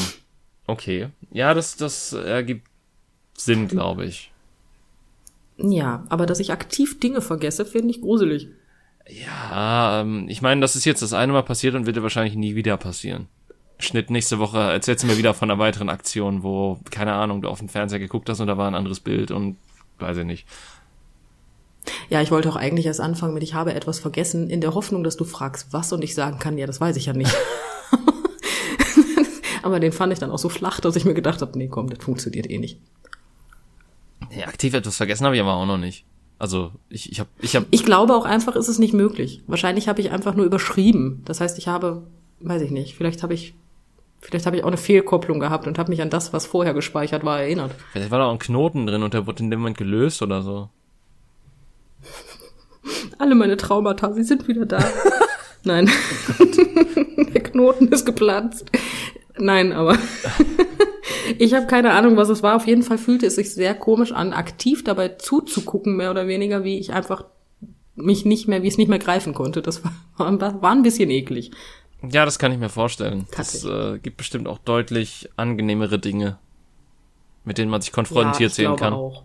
Okay. Ja, das, das ergibt Sinn, glaube ich. Ja, aber dass ich aktiv Dinge vergesse, finde ich gruselig. Ja, ähm, ich meine, das ist jetzt das eine Mal passiert und wird ja wahrscheinlich nie wieder passieren. Schnitt nächste Woche erzählst du mir wieder von einer weiteren Aktion, wo, keine Ahnung, du auf den Fernseher geguckt hast und da war ein anderes Bild und weiß ich nicht. Ja, ich wollte auch eigentlich erst anfangen mit, ich habe etwas vergessen, in der Hoffnung, dass du fragst, was und ich sagen kann, ja, das weiß ich ja nicht. Aber den fand ich dann auch so flach, dass ich mir gedacht habe, nee, komm, das funktioniert eh nicht. Nee, aktiv etwas vergessen habe ich aber auch noch nicht. Also ich, ich habe ich hab Ich glaube auch einfach, ist es nicht möglich. Wahrscheinlich habe ich einfach nur überschrieben. Das heißt, ich habe, weiß ich nicht, vielleicht habe ich Vielleicht habe ich auch eine Fehlkopplung gehabt und habe mich an das, was vorher gespeichert war, erinnert. Vielleicht war da auch ein Knoten drin und der wurde in dem Moment gelöst oder so. Alle meine Traumata, sie sind wieder da. Nein. der Knoten ist geplatzt. Nein, aber ich habe keine Ahnung, was es war. Auf jeden Fall fühlte es sich sehr komisch an, aktiv dabei zuzugucken, mehr oder weniger, wie ich einfach mich nicht mehr, wie ich es nicht mehr greifen konnte. Das war, war ein bisschen eklig. Ja, das kann ich mir vorstellen. Das äh, gibt bestimmt auch deutlich angenehmere Dinge, mit denen man sich konfrontiert ja, sehen kann. Auch.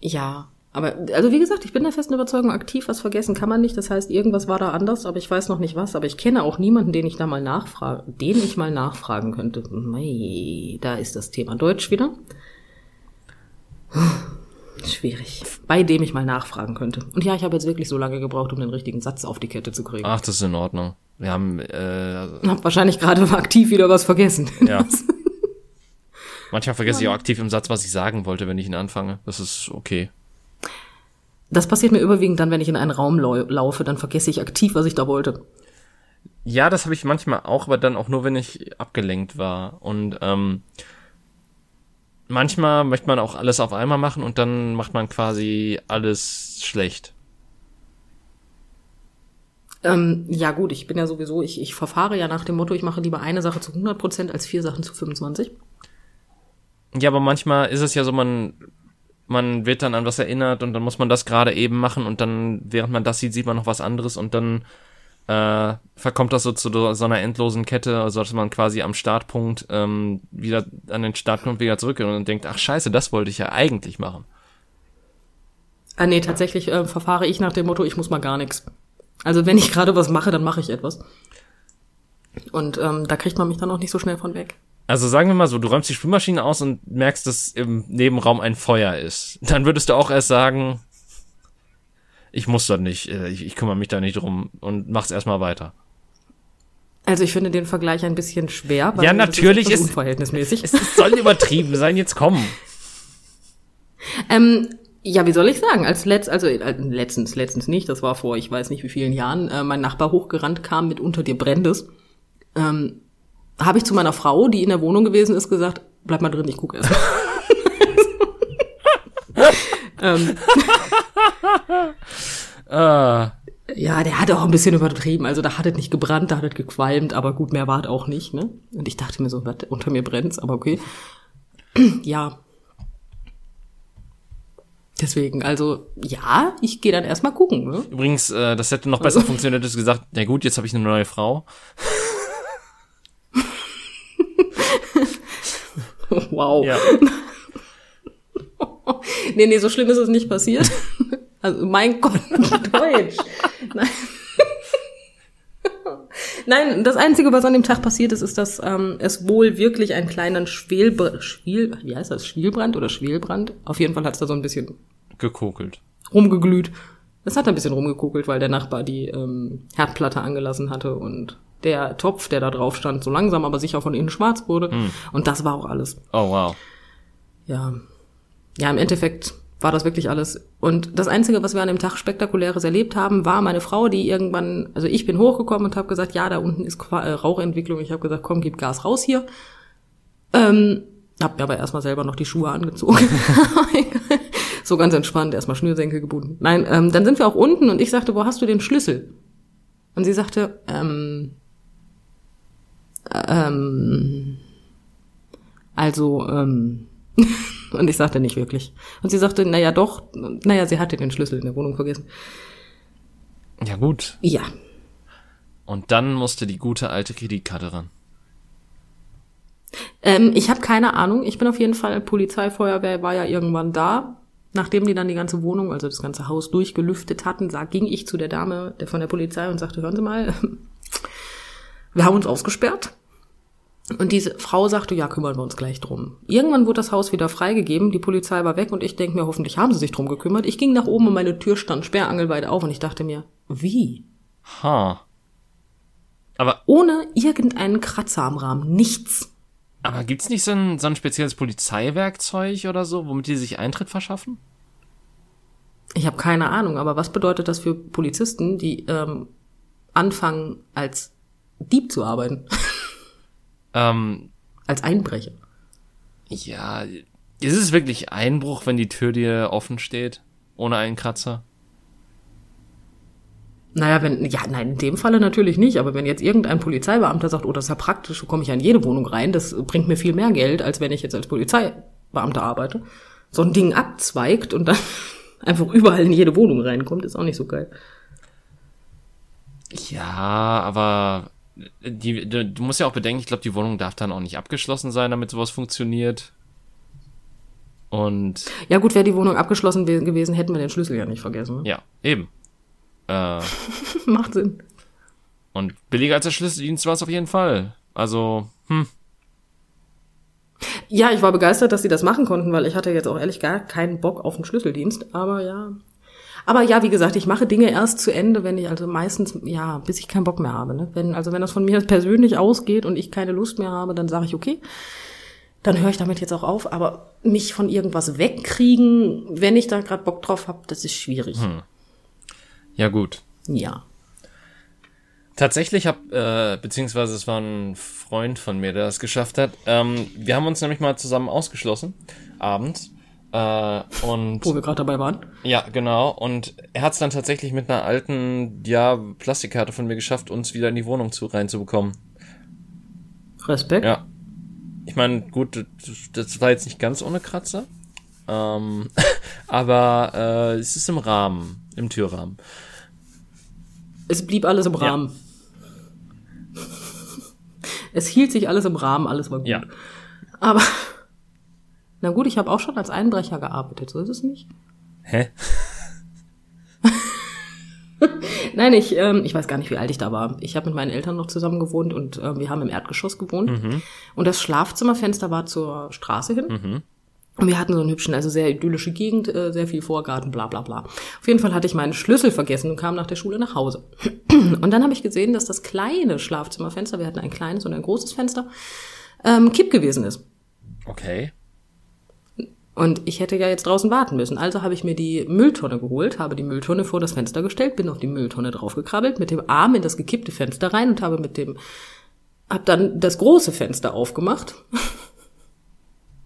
Ja, aber also wie gesagt, ich bin der festen Überzeugung, aktiv was vergessen kann man nicht. Das heißt, irgendwas war da anders, aber ich weiß noch nicht was. Aber ich kenne auch niemanden, den ich da mal nachfrage, den ich mal nachfragen könnte. Mei, da ist das Thema Deutsch wieder. Schwierig. Bei dem ich mal nachfragen könnte. Und ja, ich habe jetzt wirklich so lange gebraucht, um den richtigen Satz auf die Kette zu kriegen. Ach, das ist in Ordnung. Wir haben äh, hab wahrscheinlich gerade aktiv wieder was vergessen. Ja. Manchmal vergesse ich auch aktiv im Satz, was ich sagen wollte, wenn ich ihn anfange. Das ist okay. Das passiert mir überwiegend dann, wenn ich in einen Raum lau laufe, dann vergesse ich aktiv, was ich da wollte. Ja, das habe ich manchmal auch, aber dann auch nur, wenn ich abgelenkt war. Und ähm, manchmal möchte man auch alles auf einmal machen und dann macht man quasi alles schlecht. Ähm, ja gut, ich bin ja sowieso, ich, ich verfahre ja nach dem Motto, ich mache lieber eine Sache zu 100 Prozent als vier Sachen zu 25. Ja, aber manchmal ist es ja so, man, man wird dann an was erinnert und dann muss man das gerade eben machen und dann, während man das sieht, sieht man noch was anderes und dann äh, verkommt das so zu so einer endlosen Kette, also dass man quasi am Startpunkt ähm, wieder an den Startpunkt wieder zurückgeht und denkt, ach scheiße, das wollte ich ja eigentlich machen. Ah nee, tatsächlich äh, verfahre ich nach dem Motto, ich muss mal gar nichts. Also wenn ich gerade was mache, dann mache ich etwas. Und ähm, da kriegt man mich dann auch nicht so schnell von weg. Also sagen wir mal so, du räumst die Spülmaschine aus und merkst, dass im Nebenraum ein Feuer ist. Dann würdest du auch erst sagen, ich muss da nicht, äh, ich, ich kümmere mich da nicht drum und mach's erstmal weiter. Also ich finde den Vergleich ein bisschen schwer, weil ja, natürlich ist, ist unverhältnismäßig. Es, es soll übertrieben sein, jetzt kommen. Ähm, ja, wie soll ich sagen? Als letzt, also äh, letztens, letztens nicht, das war vor ich weiß nicht wie vielen Jahren, äh, mein Nachbar hochgerannt kam mit unter dir brennendes. Ähm, habe ich zu meiner Frau, die in der Wohnung gewesen ist, gesagt, bleib mal drin, ich gucke erst. ähm, ah. Ja, der hatte auch ein bisschen übertrieben. Also da hat es nicht gebrannt, da hat es gequalmt, aber gut, mehr war es auch nicht. Ne? Und ich dachte mir so, unter mir brennt's, aber okay. ja, Deswegen, also ja, ich gehe dann erstmal gucken. Ne? Übrigens, äh, das hätte noch besser also. funktioniert, hättest du gesagt, na gut, jetzt habe ich eine neue Frau. wow. Ja. nee, nee, so schlimm ist es nicht passiert. Also mein Gott, Deutsch. Nein. Nein, das Einzige, was an dem Tag passiert ist, ist, dass ähm, es wohl wirklich einen kleinen Schwelbrand, Schwiel, wie heißt das, Schwielbrand oder Schwelbrand? Auf jeden Fall hat es da so ein bisschen gekokelt. Rumgeglüht. Es hat ein bisschen rumgekokelt, weil der Nachbar die ähm, Herdplatte angelassen hatte und der Topf, der da drauf stand, so langsam aber sicher von innen schwarz wurde. Mm. Und das war auch alles. Oh, wow. Ja. Ja, im Endeffekt war das wirklich alles. Und das Einzige, was wir an dem Tag Spektakuläres erlebt haben, war meine Frau, die irgendwann, also ich bin hochgekommen und habe gesagt, ja, da unten ist äh, Rauchentwicklung. Ich habe gesagt, komm, gib Gas raus hier. Ähm, hab mir aber erstmal selber noch die Schuhe angezogen. so ganz entspannt, erstmal Schnürsenkel gebunden. Nein, ähm, dann sind wir auch unten und ich sagte, wo hast du den Schlüssel? Und sie sagte, ähm, ähm, also, ähm, Und ich sagte nicht wirklich. Und sie sagte, naja doch, naja, sie hatte den Schlüssel in der Wohnung vergessen. Ja gut. Ja. Und dann musste die gute alte Kreditkarte ran. Ähm, ich habe keine Ahnung. Ich bin auf jeden Fall, Polizei, Feuerwehr war ja irgendwann da. Nachdem die dann die ganze Wohnung, also das ganze Haus durchgelüftet hatten, sag, ging ich zu der Dame der von der Polizei und sagte, hören Sie mal, wir haben uns ausgesperrt. Und diese Frau sagte, ja, kümmern wir uns gleich drum. Irgendwann wurde das Haus wieder freigegeben, die Polizei war weg und ich denke mir, hoffentlich haben sie sich drum gekümmert. Ich ging nach oben und meine Tür stand sperrangelweit auf und ich dachte mir, wie? Ha. Aber, Ohne irgendeinen Kratzer am Rahmen, nichts. aber gibt's nicht so ein, so ein spezielles Polizeiwerkzeug oder so, womit die sich Eintritt verschaffen? Ich habe keine Ahnung, aber was bedeutet das für Polizisten, die ähm, anfangen als Dieb zu arbeiten, Ähm, als Einbrecher? ja, ist es wirklich Einbruch, wenn die Tür dir offen steht? Ohne einen Kratzer? Naja, wenn, ja, nein, in dem Falle natürlich nicht, aber wenn jetzt irgendein Polizeibeamter sagt, oh, das ist ja praktisch, so komme ich ja in jede Wohnung rein, das bringt mir viel mehr Geld, als wenn ich jetzt als Polizeibeamter arbeite, so ein Ding abzweigt und dann einfach überall in jede Wohnung reinkommt, ist auch nicht so geil. Ja, aber die, du, du musst ja auch bedenken, ich glaube, die Wohnung darf dann auch nicht abgeschlossen sein, damit sowas funktioniert. Und Ja gut, wäre die Wohnung abgeschlossen we- gewesen, hätten wir den Schlüssel ja nicht vergessen. Ne? ja, eben. Äh, Macht Sinn. und billiger als der Schlüsseldienst war es auf jeden Fall. Also, hm, Ja, ich war begeistert, dass sie das machen konnten, weil ich hatte jetzt auch ehrlich gar keinen Bock auf den Schlüsseldienst. Aber ja. Aber ja, wie gesagt, ich mache Dinge erst zu Ende, wenn ich also meistens, ja, bis ich keinen Bock mehr habe. Ne? Wenn, also wenn das von mir persönlich ausgeht und ich keine Lust mehr habe, dann sage ich, okay, dann höre ich damit jetzt auch auf. Aber mich von irgendwas wegkriegen, wenn ich da gerade Bock drauf habe, das ist schwierig. ja gut. Ja. Tatsächlich hab, äh, beziehungsweise es war ein Freund von mir, der das geschafft hat. Ähm, wir haben uns nämlich mal zusammen ausgeschlossen, abends. Äh, und Wo wir gerade dabei waren. ja, genau. Und er hat es dann tatsächlich mit einer alten, ja, Plastikkarte von mir geschafft, uns wieder in die Wohnung zu reinzubekommen. Respekt. Ja. Ich meine, gut, das- war jetzt nicht ganz ohne Kratzer. Ähm, aber äh, es ist im Rahmen, im Türrahmen. Es blieb alles im Rahmen. Es hielt sich alles im Rahmen, alles war gut. Ja. Aber na gut, ich habe auch schon als Einbrecher gearbeitet, so ist es nicht. Hä? Nein, ich, ähm, ich weiß gar nicht, wie alt ich da war. Ich habe mit meinen Eltern noch zusammen gewohnt und ähm, wir haben im Erdgeschoss gewohnt. Und das Schlafzimmerfenster war zur Straße hin. Und wir hatten so einen hübschen, also sehr idyllische Gegend, äh, sehr viel Vorgarten, bla bla bla. Auf jeden Fall hatte ich meinen Schlüssel vergessen und kam nach der Schule nach Hause. Und dann habe ich gesehen, dass das kleine Schlafzimmerfenster, wir hatten ein kleines und ein großes Fenster, ähm, kipp gewesen ist. Okay. Und ich hätte ja jetzt draußen warten müssen. Also habe ich mir die Mülltonne geholt, habe die Mülltonne vor das Fenster gestellt, bin auf die Mülltonne draufgekrabbelt, mit dem Arm in das gekippte Fenster rein und habe mit dem, hab dann das große Fenster aufgemacht.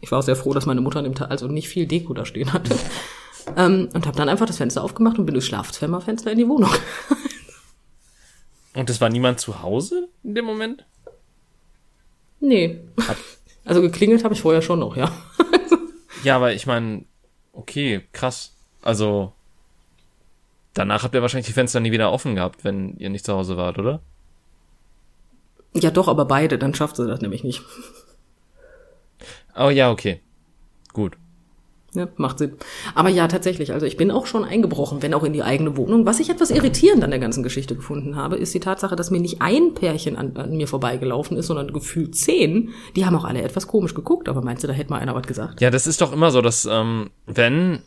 Ich war auch sehr froh, dass meine Mutter an dem Tag also nicht viel Deko da stehen hatte. ähm, und habe dann einfach das Fenster aufgemacht und bin durchs Schlafzimmerfenster in die Wohnung. Und es war niemand zu Hause in dem Moment? nee. Also geklingelt habe ich vorher schon noch, ja. Ja, aber ich meine, okay, krass. Also, danach habt ihr wahrscheinlich die Fenster nie wieder offen gehabt, wenn ihr nicht zu Hause wart, oder? Ja doch, aber beide, dann schafft sie das nämlich nicht. Oh ja, okay. Gut. Ja, macht Sinn. Aber ja, tatsächlich. Also ich bin auch schon eingebrochen, wenn auch in die eigene Wohnung. Was ich etwas irritierend an der ganzen Geschichte gefunden habe, ist die Tatsache, dass mir nicht ein Pärchen an, an mir vorbeigelaufen ist, sondern gefühlt zehn. Die haben auch alle etwas komisch geguckt, aber meinst du, da hätte mal einer was gesagt? Ja, das ist doch immer so, dass ähm, wenn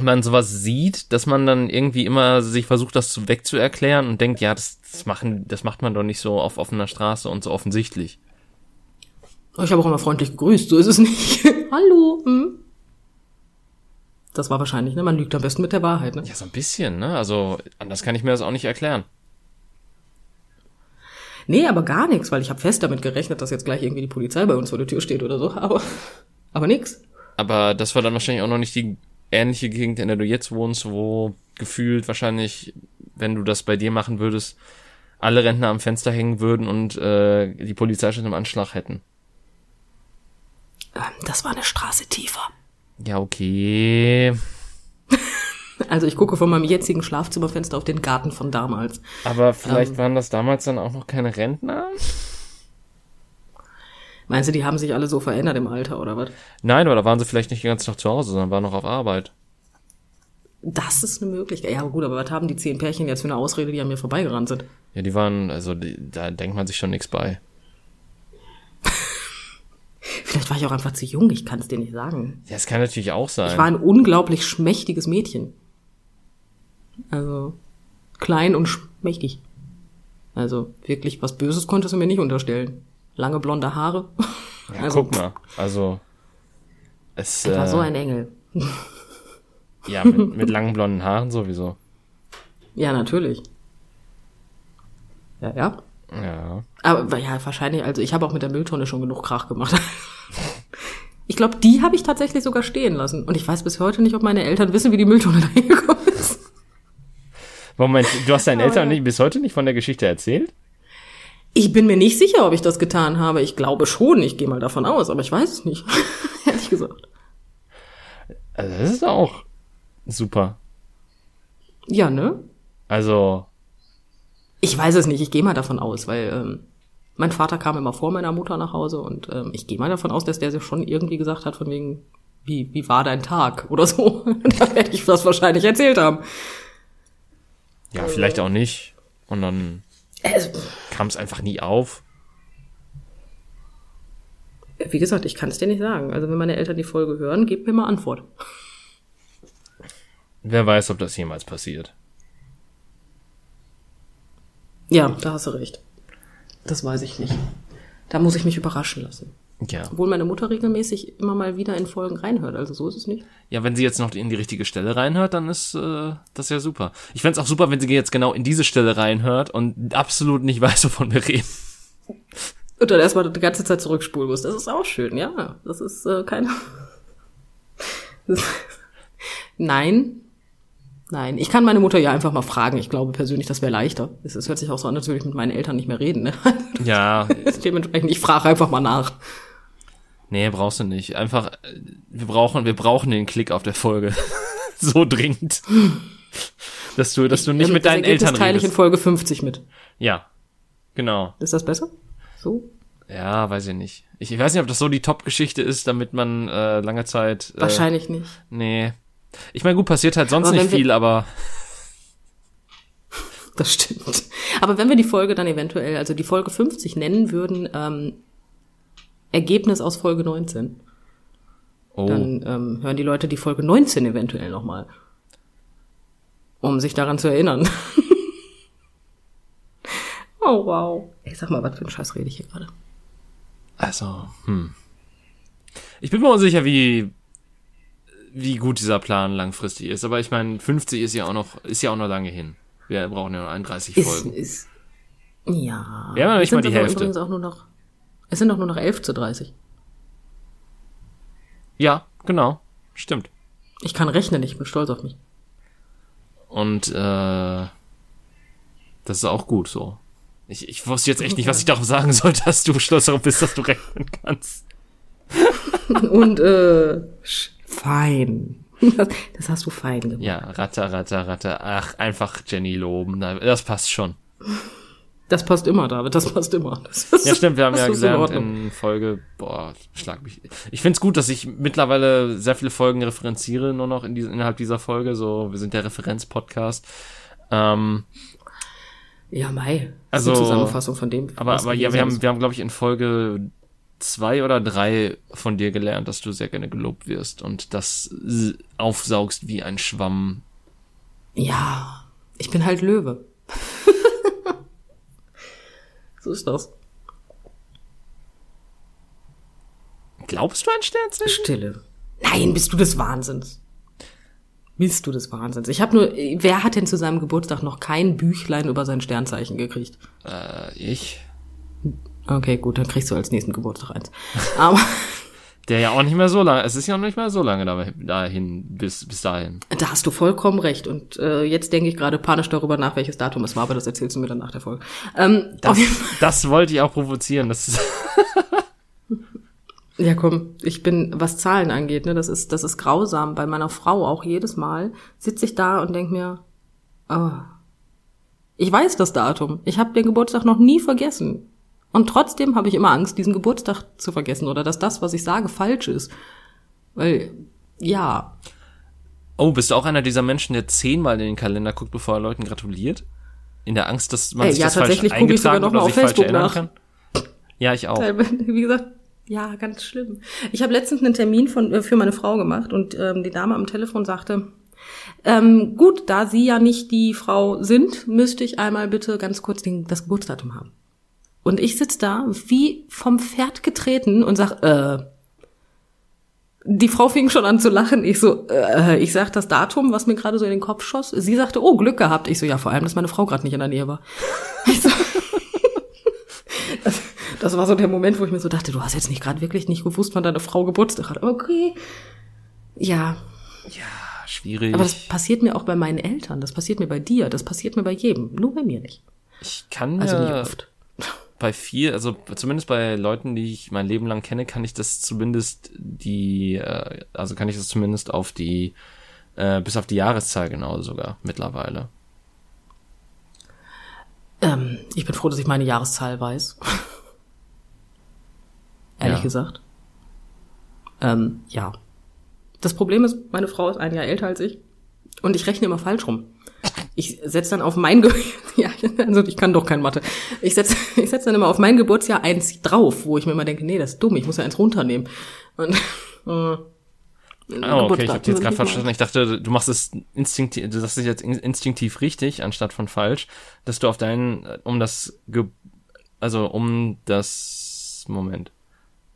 man sowas sieht, dass man dann irgendwie immer sich versucht, das zu- wegzuerklären und denkt, ja, das, das machen, das macht man doch nicht so auf offener Straße und so offensichtlich. Ich habe auch immer freundlich gegrüßt, so ist es nicht. Hallo. Hm? Das war wahrscheinlich, ne? Man lügt am besten mit der Wahrheit, ne? Ja, so ein bisschen, ne? Also anders kann ich mir das auch nicht erklären. Nee, aber gar nichts, weil ich habe fest damit gerechnet, dass jetzt gleich irgendwie die Polizei bei uns vor der Tür steht oder so. Aber, aber nix. Aber das war dann wahrscheinlich auch noch nicht die ähnliche Gegend, in der du jetzt wohnst, wo gefühlt wahrscheinlich, wenn du das bei dir machen würdest, alle Rentner am Fenster hängen würden und äh, die Polizei schon im Anschlag hätten. Ähm, Das war eine Straße tiefer. Ja, okay. Also ich gucke von meinem jetzigen Schlafzimmerfenster auf den Garten von damals. Aber vielleicht waren das damals dann auch noch keine Rentner? Meinst du, die haben sich alle so verändert im Alter oder was? Nein, oder waren sie vielleicht nicht den ganzen Tag zu Hause, sondern waren noch auf Arbeit? Das ist eine Möglichkeit. Ja, gut, aber was haben die zehn Pärchen jetzt für eine Ausrede, die an mir vorbeigerannt sind? Ja, die waren, also die, da denkt man sich schon nichts bei. Vielleicht war ich auch einfach zu jung, ich kann es dir nicht sagen. Ja, es kann natürlich auch sein. Ich war ein unglaublich schmächtiges Mädchen. Also klein und schmächtig. Also wirklich was Böses konntest du mir nicht unterstellen. Lange blonde Haare. ja, also, guck mal. Also es Ich war äh, so ein Engel. ja mit, mit langen blonden Haaren sowieso. Ja, natürlich. Ja, ja. Ja. Aber ja, wahrscheinlich, also ich habe auch mit der Mülltonne schon genug Krach gemacht. Ich glaube, die habe ich tatsächlich sogar stehen lassen. Und ich weiß bis heute nicht, ob meine Eltern wissen, wie die Mülltonne da hingekommen ist. Moment, du hast deinen Aber Eltern nicht, bis heute nicht von der Geschichte erzählt? Ich bin mir nicht sicher, ob ich das getan habe. Ich glaube schon, ich gehe mal davon aus, aber ich weiß es nicht. Ehrlich gesagt. Also das ist auch super. Ja, ne? Also Ich weiß es nicht, ich gehe mal davon aus, weil ähm, mein Vater kam immer vor meiner Mutter nach Hause und ähm, ich gehe mal davon aus, dass der sich schon irgendwie gesagt hat, von wegen, wie, wie war dein Tag oder so. da werde ich das wahrscheinlich erzählt haben. ja, vielleicht auch nicht. Und dann Also, kam es einfach nie auf. wie gesagt, ich kann es dir nicht sagen. Also wenn meine Eltern die Folge hören, gebt mir mal Antwort. Wer weiß, ob das jemals passiert. Ja, da hast du recht. Das weiß ich nicht. Da muss ich mich überraschen lassen. Ja. Obwohl meine Mutter regelmäßig immer mal wieder in Folgen reinhört, also so ist es nicht. Ja, wenn sie jetzt noch in die richtige Stelle reinhört, dann ist äh, das ja super. Ich fänd's auch super, wenn sie jetzt genau in diese Stelle reinhört und absolut nicht weiß, wovon wir reden. Und dann erstmal die ganze Zeit zurückspulen muss. Das ist auch schön, ja. Das ist äh, keine. Das Nein. Nein. Ich kann meine Mutter ja einfach mal fragen. Ich glaube persönlich, das wäre leichter. Es hört sich auch so an, als würde ich mit meinen Eltern nicht mehr reden. Ne? Ja, Dementsprechend, ich frage einfach mal nach. nee, brauchst du nicht. Einfach, äh, wir brauchen, wir brauchen den Klick auf der Folge. so dringend. Dass du, dass du nicht Ähm, mit deinen Ergebnis Eltern teile ich in redest. Folge 50 mit. Ja, genau. Ist das besser? So? Ja, weiß ich nicht. Ich, ich weiß nicht, ob das so die Top-Geschichte ist, damit man äh, lange Zeit. Äh, Wahrscheinlich nicht. Nee. Ich meine, gut, passiert halt sonst Aber nicht viel, aber Das stimmt. Aber wenn wir die Folge dann eventuell, also die Folge 50 nennen würden, ähm, Ergebnis aus Folge 19, oh, dann ähm, hören die Leute die Folge 19 eventuell nochmal. Um sich daran zu erinnern. oh wow. Ey, sag mal, was für ein Scheiß rede ich hier gerade? also, hm. Ich bin mir unsicher, wie wie gut dieser Plan langfristig ist, aber ich meine, 50 ist ja auch noch ist ja auch noch lange hin. Wir brauchen ja noch 31 Ist, Folgen. ist, ja. Wir haben noch nicht mal die Hälfte. Übrigens auch nur noch, es sind doch nur noch 11 zu 30. Ja, genau. Stimmt. Ich kann rechnen, ich bin stolz auf mich. Und äh, das ist auch gut so. Ich, ich wusste jetzt echt nicht, was ich darauf sagen soll, dass du stolz darauf bist, dass du rechnen kannst. Und äh, fein. Das, hast du fein gemacht. Ja, ratter, ratter, ratter. Ach, einfach Jenny loben. Das passt schon. Das passt immer, David, das passt immer. Das ist, Ja, stimmt, wir haben ja in gelernt Ordnung. in Folge, boah, schlag mich. Ich find's gut, dass ich mittlerweile sehr viele Folgen referenziere, nur noch in diese, innerhalb dieser Folge. So, wir sind der Referenz-Podcast. Ähm, Ja, Mai. Also, Zusammenfassung von dem. aber, aber ja, wir haben, wir haben, glaube ich, in Folge zwei oder drei von dir gelernt, dass du sehr gerne gelobt wirst und das aufsaugst wie ein Schwamm. Ja, ich bin halt Löwe. so ist das. Glaubst du an Sternzeichen? Stille. Nein, bist du des Wahnsinns. Bist du des Wahnsinns. Ich habe nur, wer hat denn zu seinem Geburtstag noch kein Büchlein über sein Sternzeichen gekriegt? Äh, ich. Okay, gut, dann kriegst du als nächsten Geburtstag eins. Aber Der ja auch nicht mehr so lange, es ist ja noch nicht mal so lange da- dahin, bis, bis dahin. da hast du vollkommen recht. Und äh, jetzt denke ich gerade panisch darüber nach, welches Datum es war, aber das erzählst du mir dann nach der Folge. Ähm, Das, das wollte ich auch provozieren. Das Ja, komm, ich bin, was Zahlen angeht, ne, das ist, das ist grausam. Bei meiner Frau auch jedes Mal sitze ich da und denk mir, oh, ich weiß das Datum. Ich habe den Geburtstag noch nie vergessen. Und trotzdem habe ich immer Angst, diesen Geburtstag zu vergessen oder dass das, was ich sage, falsch ist. Weil, ja, Oh, bist du auch einer dieser Menschen, der zehnmal in den Kalender guckt, bevor er Leuten gratuliert? In der Angst, dass man Ey, sich ja, das falsch tatsächlich gucke ich sogar eingetragen noch oder sich auf falsch Facebook erinnern nach. kann? Ja, ich auch. Wie gesagt, ja, ganz schlimm. Ich habe letztens einen Termin von, äh, für meine Frau gemacht und ähm, die Dame am Telefon sagte, ähm, gut, da Sie ja nicht die Frau sind, müsste ich einmal bitte ganz kurz den, das Geburtsdatum haben. Und ich sitz da wie vom Pferd getreten und sag, äh, die Frau fing schon an zu lachen. Ich so, äh, ich sag das Datum, was mir gerade so in den Kopf schoss. Sie sagte, oh, Glück gehabt. Ich so, ja, vor allem, dass meine Frau gerade nicht in der Nähe war. Ich so, das, das war so der Moment, wo ich mir so dachte, du hast jetzt nicht gerade wirklich nicht gewusst, wann deine Frau Geburtstag hat. Okay. Ja, Ja, schwierig. aber das passiert mir auch bei meinen Eltern. Das passiert mir bei dir. Das passiert mir bei jedem. Nur bei mir nicht. ich kann Also nicht oft. Bei viel, also zumindest bei Leuten, die ich mein Leben lang kenne, kann ich das zumindest die, äh, also kann ich das zumindest auf die, äh, bis auf die Jahreszahl genau sogar mittlerweile. Ähm, ich bin froh, dass ich meine Jahreszahl weiß. Ehrlich Ja. gesagt. Ähm, ja. Das Problem ist, meine Frau ist ein Jahr älter als ich und ich rechne immer falsch rum. Ich setze dann auf mein Ge ja, also ich kann doch kein Mathe. Ich setze ich setz dann immer auf mein Geburtsjahr eins drauf, wo ich mir immer denke, nee, das ist dumm, ich muss ja eins runternehmen. Und äh, Ah, okay, ich habe jetzt gerade verstanden. Ich dachte, du machst es instinktiv, du sagst es jetzt in- instinktiv richtig, anstatt von falsch, dass du auf deinen, äh, um das, Ge also um das, Moment.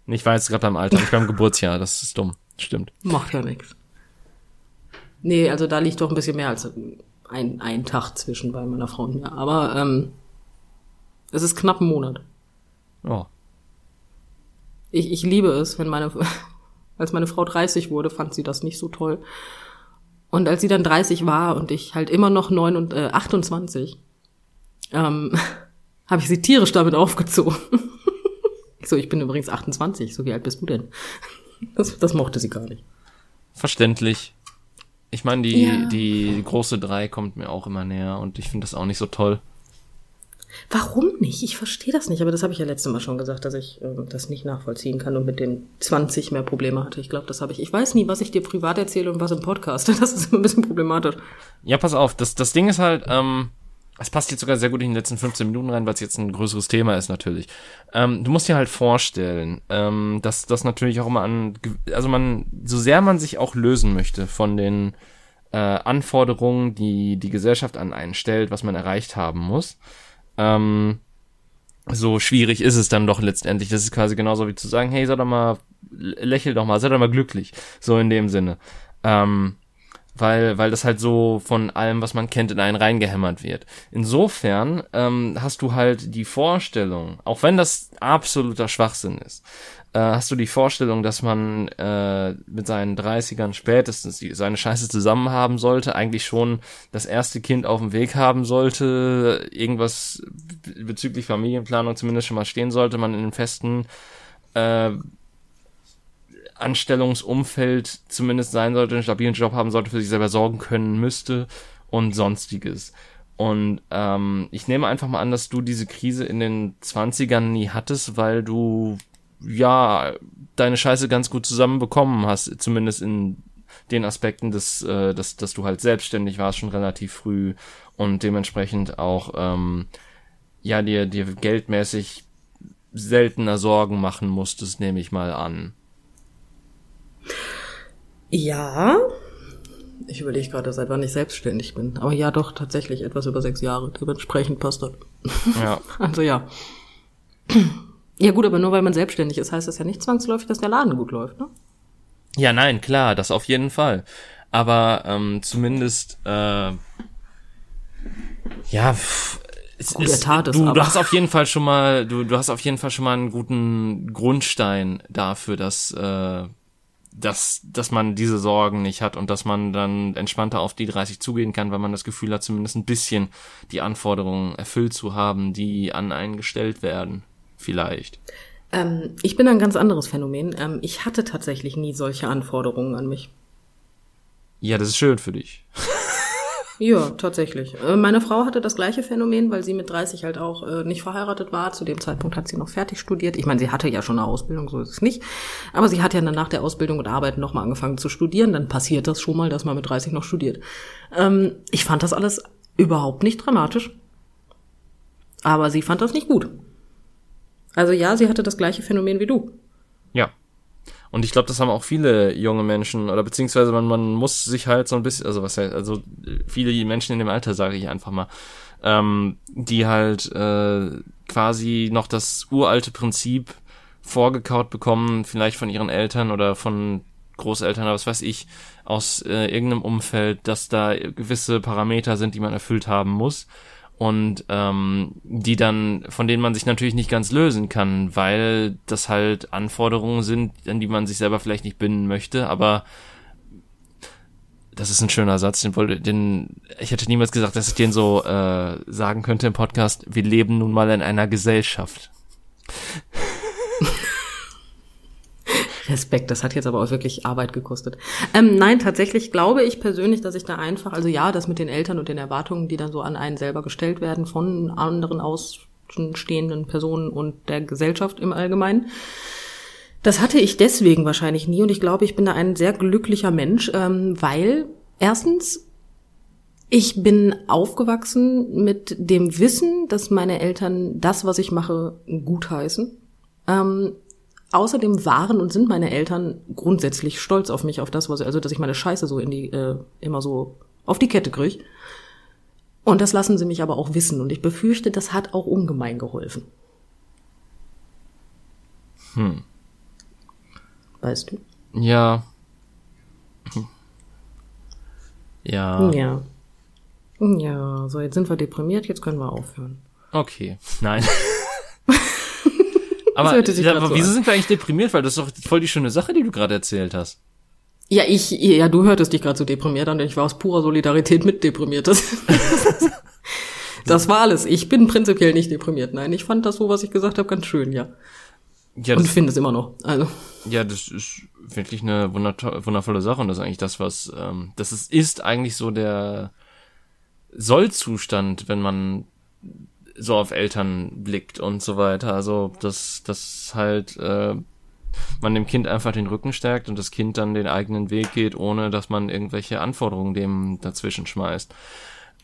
Ich war jetzt gerade beim Alter, nicht beim Geburtsjahr, das ist dumm. Stimmt. Macht ja nichts. Nee, also da liegt doch ein bisschen mehr als ein, ein Tag zwischen bei meiner Frau und mir. Aber ähm, es ist knapp ein Monat. Oh. Ich, ich liebe es, wenn meine, als meine Frau 30 wurde, fand sie das nicht so toll. Und als sie dann 30 war und ich halt immer noch 9 und, äh, 28, ähm, habe ich sie tierisch damit aufgezogen. ich so, ich bin übrigens 28, so wie alt bist du denn? Das, das mochte sie gar nicht. Verständlich. Ich meine, die, Ja. die große drei kommt mir auch immer näher und ich finde das auch nicht so toll. Warum nicht? Ich verstehe das nicht, aber das habe ich ja letztes Mal schon gesagt, dass ich ähm, das nicht nachvollziehen kann und mit den 20 mehr Probleme hatte. Ich glaube, das habe ich. Ich weiß nie, was ich dir privat erzähle und was im Podcast. Das ist immer ein bisschen problematisch. Ja, pass auf, das, das Ding ist halt, ähm, es passt jetzt sogar sehr gut in die letzten 15 Minuten rein, weil es jetzt ein größeres Thema ist natürlich. Ähm, du musst dir halt vorstellen, ähm, dass das natürlich auch immer an, also man, so sehr man sich auch lösen möchte von den äh, Anforderungen, die die Gesellschaft an einen stellt, was man erreicht haben muss, ähm, so schwierig ist es dann doch letztendlich. Das ist quasi genauso wie zu sagen, hey, sei doch mal, lächel doch mal, sei doch mal glücklich. So in dem Sinne. Ähm, weil, weil das halt so von allem, was man kennt, in einen reingehämmert wird. Insofern ähm, hast du halt die Vorstellung, auch wenn das absoluter Schwachsinn ist, äh, hast du die Vorstellung, dass man äh, mit seinen 30ern spätestens die, seine Scheiße zusammen haben sollte, eigentlich schon das erste Kind auf dem Weg haben sollte, irgendwas be- bezüglich Familienplanung zumindest schon mal stehen sollte, man in einem festen äh, Anstellungsumfeld zumindest sein sollte, einen stabilen Job haben sollte, für sich selber sorgen können müsste und sonstiges. Und ähm, ich nehme einfach mal an, dass du diese Krise in den 20ern nie hattest, weil du ja deine Scheiße ganz gut zusammenbekommen hast, zumindest in den Aspekten, dass, äh, dass, dass du halt selbstständig warst schon relativ früh und dementsprechend auch ähm, ja dir, dir geldmäßig seltener Sorgen machen musstest, nehme ich mal an. Ja. Ich überlege gerade, seit wann ich selbstständig bin. Aber ja, doch, tatsächlich etwas über sechs Jahre. Dementsprechend passt das. Ja. Also ja. Ja gut, aber nur weil man selbstständig ist, heißt das ja nicht zwangsläufig, dass der Laden gut läuft, ne? Ja, nein, klar, das auf jeden Fall. Aber ähm, zumindest, äh, ja, pff, es Gut, er tat es, du, du aber- hast auf jeden Fall schon mal, du, du hast auf jeden Fall schon mal einen guten Grundstein dafür, dass, äh, dass, dass man diese Sorgen nicht hat und dass man dann entspannter auf die 30 zugehen kann, weil man das Gefühl hat, zumindest ein bisschen die Anforderungen erfüllt zu haben, die an einen gestellt werden. Vielleicht. Ähm, ich bin ein ganz anderes Phänomen. Ähm, ich hatte tatsächlich nie solche Anforderungen an mich. Ja, das ist schön für dich. Ja, tatsächlich. Äh, meine Frau hatte das gleiche Phänomen, weil sie mit 30 halt auch äh, nicht verheiratet war. Zu dem Zeitpunkt hat sie noch fertig studiert. Ich meine, sie hatte ja schon eine Ausbildung, so ist es nicht. Aber sie hat ja dann nach der Ausbildung und Arbeit nochmal angefangen zu studieren. Dann passiert das schon mal, dass man mit 30 noch studiert. Ähm, ich fand das alles überhaupt nicht dramatisch. Aber sie fand das nicht gut. Also ja, sie hatte das gleiche Phänomen wie du. Ja. Und ich glaube, das haben auch viele junge Menschen, oder beziehungsweise man, man muss sich halt so ein bisschen, also was heißt, also viele Menschen in dem Alter, sage ich einfach mal, ähm, die halt äh, quasi noch das uralte Prinzip vorgekaut bekommen, vielleicht von ihren Eltern oder von Großeltern oder was weiß ich, aus äh, irgendeinem Umfeld, dass da gewisse Parameter sind, die man erfüllt haben muss und ähm, die dann, von denen man sich natürlich nicht ganz lösen kann, weil das halt Anforderungen sind, an die man sich selber vielleicht nicht binden möchte, aber das ist ein schöner Satz, den wollte, den, ich hätte niemals gesagt, dass ich den so äh, sagen könnte im Podcast, wir leben nun mal in einer Gesellschaft. Respekt, das hat jetzt aber auch wirklich Arbeit gekostet. Ähm, nein, tatsächlich glaube ich persönlich, dass ich da einfach, also ja, das mit den Eltern und den Erwartungen, die dann so an einen selber gestellt werden von anderen ausstehenden Personen und der Gesellschaft im Allgemeinen. Das hatte ich deswegen wahrscheinlich nie und ich glaube, ich bin da ein sehr glücklicher Mensch, ähm, weil erstens ich bin aufgewachsen mit dem Wissen, dass meine Eltern das, was ich mache, gutheißen. Ähm, Außerdem waren und sind meine Eltern grundsätzlich stolz auf mich, auf das, was also dass ich meine Scheiße so in die äh, immer so auf die Kette kriege. Und das lassen sie mich aber auch wissen und ich befürchte, das hat auch ungemein geholfen. Hm. Weißt du? Ja. Ja. Ja. Ja, so jetzt sind wir deprimiert, jetzt können wir aufhören. Okay. Nein. Aber, aber wieso sind wir eigentlich deprimiert? Weil das ist doch voll die schöne Sache, die du gerade erzählt hast. Ja, ich, ja, du hörtest dich gerade so deprimiert an, ich war aus purer Solidarität mit deprimiert. Das, das war alles. Ich bin prinzipiell nicht deprimiert. Nein, ich fand das so, was ich gesagt habe, ganz schön, ja. ja und finde es immer noch. Also. Ja, das ist wirklich eine wundervolle Sache und das ist eigentlich das, was, ähm, das ist, ist eigentlich so der Sollzustand, wenn man so auf Eltern blickt und so weiter. Also dass das halt äh, man dem Kind einfach den Rücken stärkt und das Kind dann den eigenen Weg geht, ohne dass man irgendwelche Anforderungen dem dazwischen schmeißt.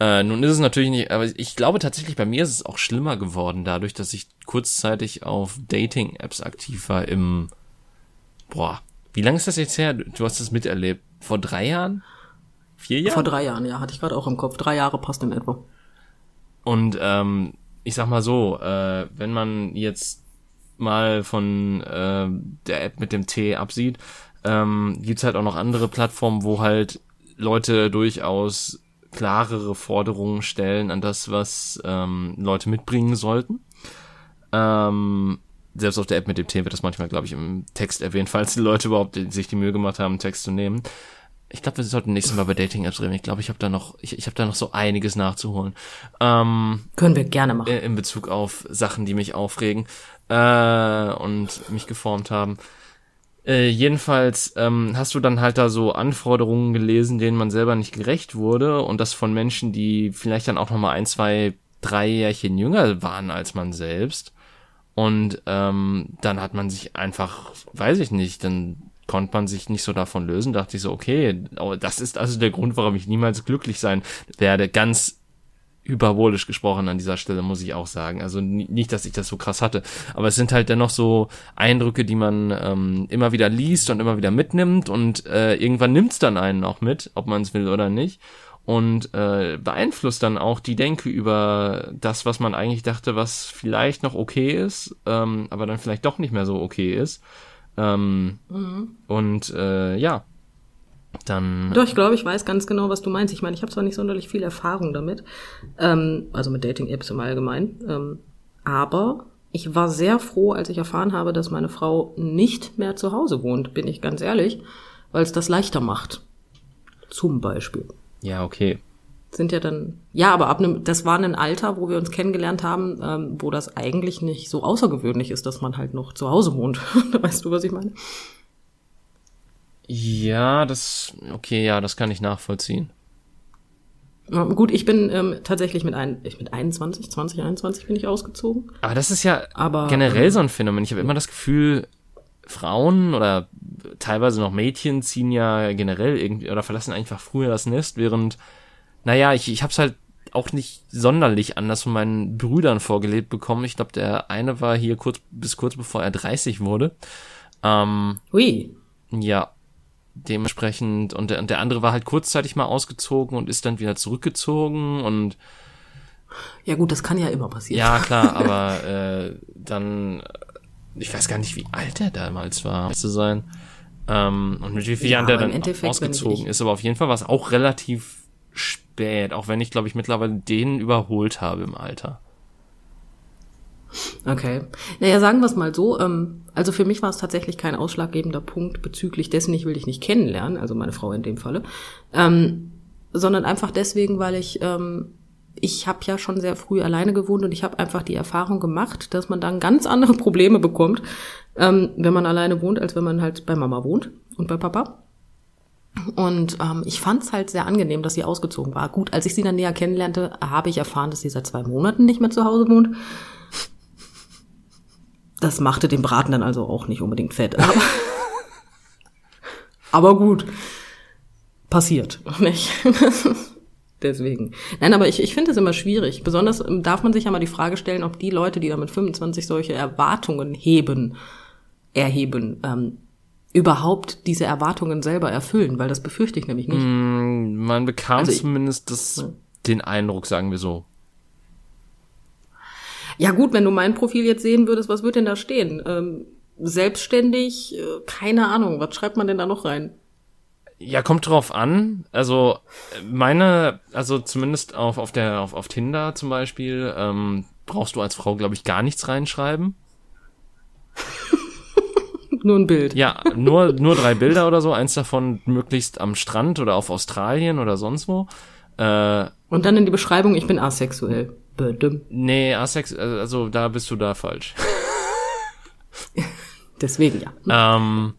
Äh, nun ist es natürlich nicht, aber ich glaube tatsächlich, bei mir ist es auch schlimmer geworden, dadurch, dass ich kurzzeitig auf Dating-Apps aktiv war im, boah, wie lange ist das jetzt her? Du hast das miterlebt. Vor drei Jahren? Vier Jahren? Vor drei Jahren, ja, hatte ich gerade auch im Kopf. Drei Jahre passt in etwa. Und ähm, ich sag mal so, äh, wenn man jetzt mal von äh, der App mit dem T absieht, ähm, gibt's halt auch noch andere Plattformen, wo halt Leute durchaus klarere Forderungen stellen an das, was ähm, Leute mitbringen sollten. Ähm, selbst auf der App mit dem T wird das manchmal, glaube ich, im Text erwähnt, falls die Leute überhaupt sich die Mühe gemacht haben, einen Text zu nehmen ich glaube, wir sollten nächstes Mal bei Dating-Apps reden. Ich glaube, ich habe da noch, ich, ich habe da noch so einiges nachzuholen. Ähm, Können wir gerne machen. In Bezug auf Sachen, die mich aufregen äh, und mich geformt haben. Äh, jedenfalls ähm, hast du dann halt da so Anforderungen gelesen, denen man selber nicht gerecht wurde und das von Menschen, die vielleicht dann auch noch mal ein, zwei, drei Jährchen jünger waren als man selbst. Und ähm, dann hat man sich einfach, weiß ich nicht, dann konnte man sich nicht so davon lösen, dachte ich so, okay, das ist also der Grund, warum ich niemals glücklich sein werde. Ganz hyperbolisch gesprochen an dieser Stelle, muss ich auch sagen. Also nicht, dass ich das so krass hatte, aber es sind halt dennoch so Eindrücke, die man ähm, immer wieder liest und immer wieder mitnimmt und äh, irgendwann nimmt's dann einen auch mit, ob man es will oder nicht und äh, beeinflusst dann auch die Denke über das, was man eigentlich dachte, was vielleicht noch okay ist, ähm, aber dann vielleicht doch nicht mehr so okay ist. Ähm, mhm. Und äh, ja, dann. Doch, ich glaube, ich weiß ganz genau, was du meinst. Ich meine, ich habe zwar nicht sonderlich viel Erfahrung damit, ähm, also mit Dating-Apps im Allgemeinen, ähm, aber ich war sehr froh, als ich erfahren habe, dass meine Frau nicht mehr zu Hause wohnt, bin ich ganz ehrlich, weil es das leichter macht. Zum Beispiel. Ja, okay sind ja dann, ja, aber ab einem, das war ein Alter, wo wir uns kennengelernt haben, ähm, wo das eigentlich nicht so außergewöhnlich ist, dass man halt noch zu Hause wohnt. weißt du, was ich meine? Ja, das, okay, ja, das kann ich nachvollziehen. Gut, ich bin ähm, tatsächlich mit, ein, ich mit 21, 20, 21 bin ich ausgezogen. Aber das ist ja Aber, generell ähm, so ein Phänomen. Ich habe immer das Gefühl, Frauen oder teilweise noch Mädchen ziehen ja generell irgendwie oder verlassen einfach früher das Nest, während, naja, ich, ich habe es halt auch nicht sonderlich anders von meinen Brüdern vorgelebt bekommen. Ich glaube, der eine war hier kurz bis kurz bevor er 30 wurde. Ähm, Hui. ja, dementsprechend und der, und der andere war halt kurzzeitig mal ausgezogen und ist dann wieder zurückgezogen und Ja gut, das kann ja immer passieren. ja klar, aber äh, dann ich weiß gar nicht, wie alt er damals war, zu sein. Ähm, und mit wie vielen Ja, Jahren der dann ausgezogen ist, aber auf jeden Fall war es auch relativ spät, auch wenn ich glaube ich mittlerweile den überholt habe im Alter. Okay. Naja, sagen wir es mal so. Ähm, also für mich war es tatsächlich kein ausschlaggebender Punkt bezüglich dessen, ich will dich nicht kennenlernen, also meine Frau in dem Falle, ähm, sondern einfach deswegen, weil ich ähm, ich habe ja schon sehr früh alleine gewohnt und ich habe einfach die Erfahrung gemacht, dass man dann ganz andere Probleme bekommt, ähm, wenn man alleine wohnt, als wenn man halt bei Mama wohnt und bei Papa. Und ähm, ich fand es halt sehr angenehm, dass sie ausgezogen war. Gut, als ich sie dann näher kennenlernte, habe ich erfahren, dass sie seit zwei Monaten nicht mehr zu Hause wohnt. Das machte den Braten dann also auch nicht unbedingt fett. Aber, aber gut, passiert, nicht? Deswegen. Nein, aber ich, ich finde es immer schwierig. Besonders ähm, darf man sich ja mal die Frage stellen, ob die Leute, die da mit 25 solche Erwartungen heben, erheben, ähm, überhaupt diese Erwartungen selber erfüllen, weil das befürchte ich nämlich nicht. Man bekam Also zumindest das, den Eindruck, sagen wir so. Ja gut, wenn du mein Profil jetzt sehen würdest, was wird denn da stehen? Ähm, selbstständig, äh, keine Ahnung, was schreibt man denn da noch rein? Ja, kommt drauf an. Also meine, also zumindest auf, auf der, auf, auf Tinder zum Beispiel, ähm, brauchst du als Frau, glaube ich, gar nichts reinschreiben. Nur ein Bild. Ja, nur, nur drei Bilder oder so, eins davon möglichst am Strand oder auf Australien oder sonst wo. Äh, Und dann in die Beschreibung, ich bin asexuell. Bedüm. nee, Asex, also da bist du da falsch. Deswegen ja. Ähm,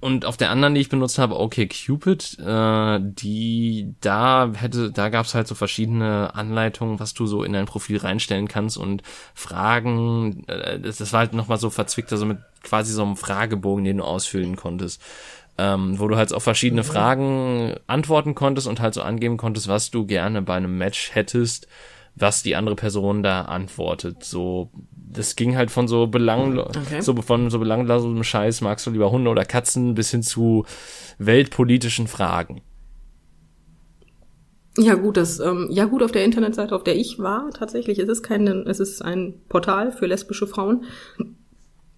und auf der anderen, die ich benutzt habe, okay Cupid, äh, die da hätte, da gab's halt so verschiedene Anleitungen, was du so in dein Profil reinstellen kannst und Fragen. Äh, das, das war halt nochmal so verzwickt, also mit quasi so einem Fragebogen, den du ausfüllen konntest. Ähm, wo du halt auf verschiedene Fragen antworten konntest und halt so angeben konntest, was du gerne bei einem Match hättest, was die andere Person da antwortet. So, das ging halt von so belanglo Okay. so von so belanglosem Scheiß, magst du lieber Hunde oder Katzen, bis hin zu weltpolitischen Fragen. Ja gut, das ähm, ja gut auf der Internetseite, auf der ich war, tatsächlich, es ist kein, es ist ein Portal für lesbische Frauen.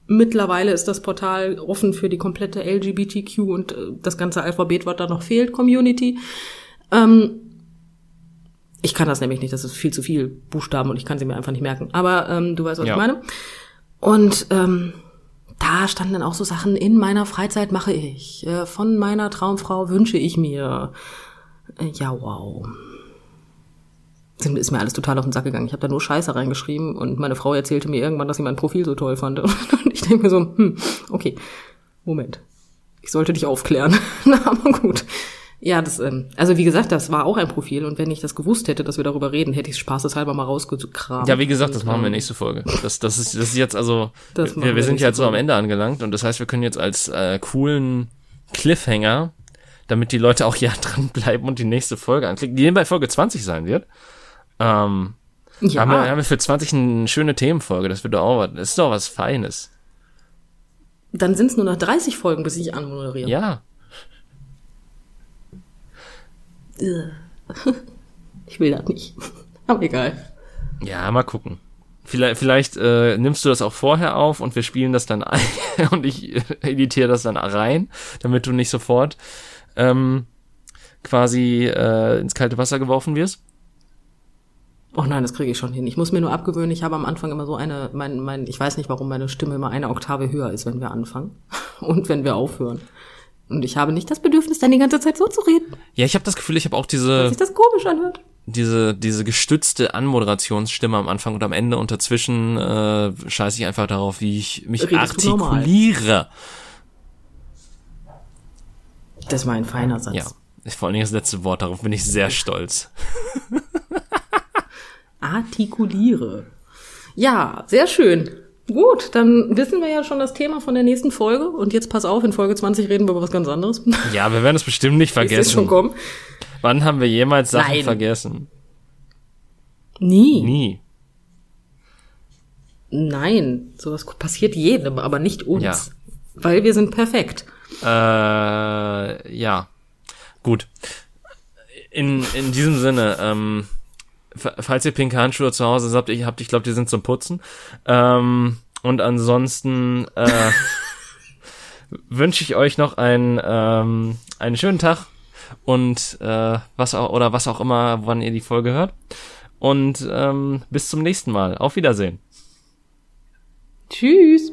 Mittlerweile ist das Portal offen für die komplette LGBTQ und äh, das ganze Alphabet, was da noch fehlt, Community. Ähm, ich kann das nämlich nicht, das ist viel zu viel Buchstaben und ich kann sie mir einfach nicht merken. Aber ähm, du weißt, was Ja. ich meine. Und ähm, da standen dann auch so Sachen, in meiner Freizeit mache ich, äh, von meiner Traumfrau wünsche ich mir. Äh, Ja, wow. Sind- Ist mir alles total auf den Sack gegangen. Ich habe da nur Scheiße reingeschrieben und meine Frau erzählte mir irgendwann, dass sie mein Profil so toll fand. Und ich denke mir so, hm, okay, Moment. Ich sollte dich aufklären. Na, aber gut. Ja, das, ähm, also wie gesagt, das war auch ein Profil und wenn ich das gewusst hätte, dass wir darüber reden, hätte ich es spaßeshalber mal rausgekramt. Ja, wie gesagt, das machen wir nächste Folge. Das, das ist, das ist jetzt also, wir, wir wir sind nächste jetzt so am. Ende angelangt und das heißt, wir können jetzt als äh, coolen Cliffhanger, damit die Leute auch ja dranbleiben und die nächste Folge anklicken, die bei Folge 20 sein wird. Ähm, Ja, haben, wir, haben wir für 20 eine schöne Themenfolge, das wird doch auch was, das ist doch was Feines. dann sind es nur noch 30 Folgen, bis ich anmoderiere. Ja. Ich will das nicht. Aber egal. Ja, mal gucken. Vielleicht, vielleicht äh, nimmst du das auch vorher auf und wir spielen das dann ein und ich äh, editiere das dann rein, damit du nicht sofort ähm, quasi äh, ins kalte Wasser geworfen wirst. Oh nein, das kriege ich schon hin. Ich muss mir nur abgewöhnen, ich habe am Anfang immer so eine, mein, mein, ich weiß nicht, warum meine Stimme immer eine Oktave höher ist, wenn wir anfangen und wenn wir aufhören. Und ich habe nicht das Bedürfnis, dann die ganze Zeit so zu reden, Ja, ich habe das Gefühl, ich habe auch dass diese sich das komisch anhört. diese diese gestützte Anmoderationsstimme am Anfang und am Ende und dazwischen äh, scheiße ich einfach darauf, wie ich mich Redest artikuliere. Das war ein feiner Satz. Ja. vor allen Dingen das letzte Wort, darauf bin ich sehr stolz. Artikuliere. Ja, sehr schön. Gut, dann wissen wir ja schon das Thema von der nächsten Folge. Und jetzt pass auf, in Folge 20 reden wir über was ganz anderes. Ja, wir werden es bestimmt nicht vergessen. Ist schon kommen. Wann haben wir jemals Sachen Nein. vergessen? Nie. Nie. Nein, sowas passiert jedem, aber nicht uns. Ja. Weil wir sind perfekt. Äh, ja. Gut. In, in diesem Sinne, ähm, falls ihr pinke Handschuhe zu Hause habt, ich habt, ich glaube, die sind zum Putzen. Ähm, und ansonsten äh, wünsche ich euch noch einen, ähm, einen schönen Tag und äh, was auch oder was auch immer, wann ihr die Folge hört. Und ähm, bis zum nächsten Mal. Auf Wiedersehen. Tschüss.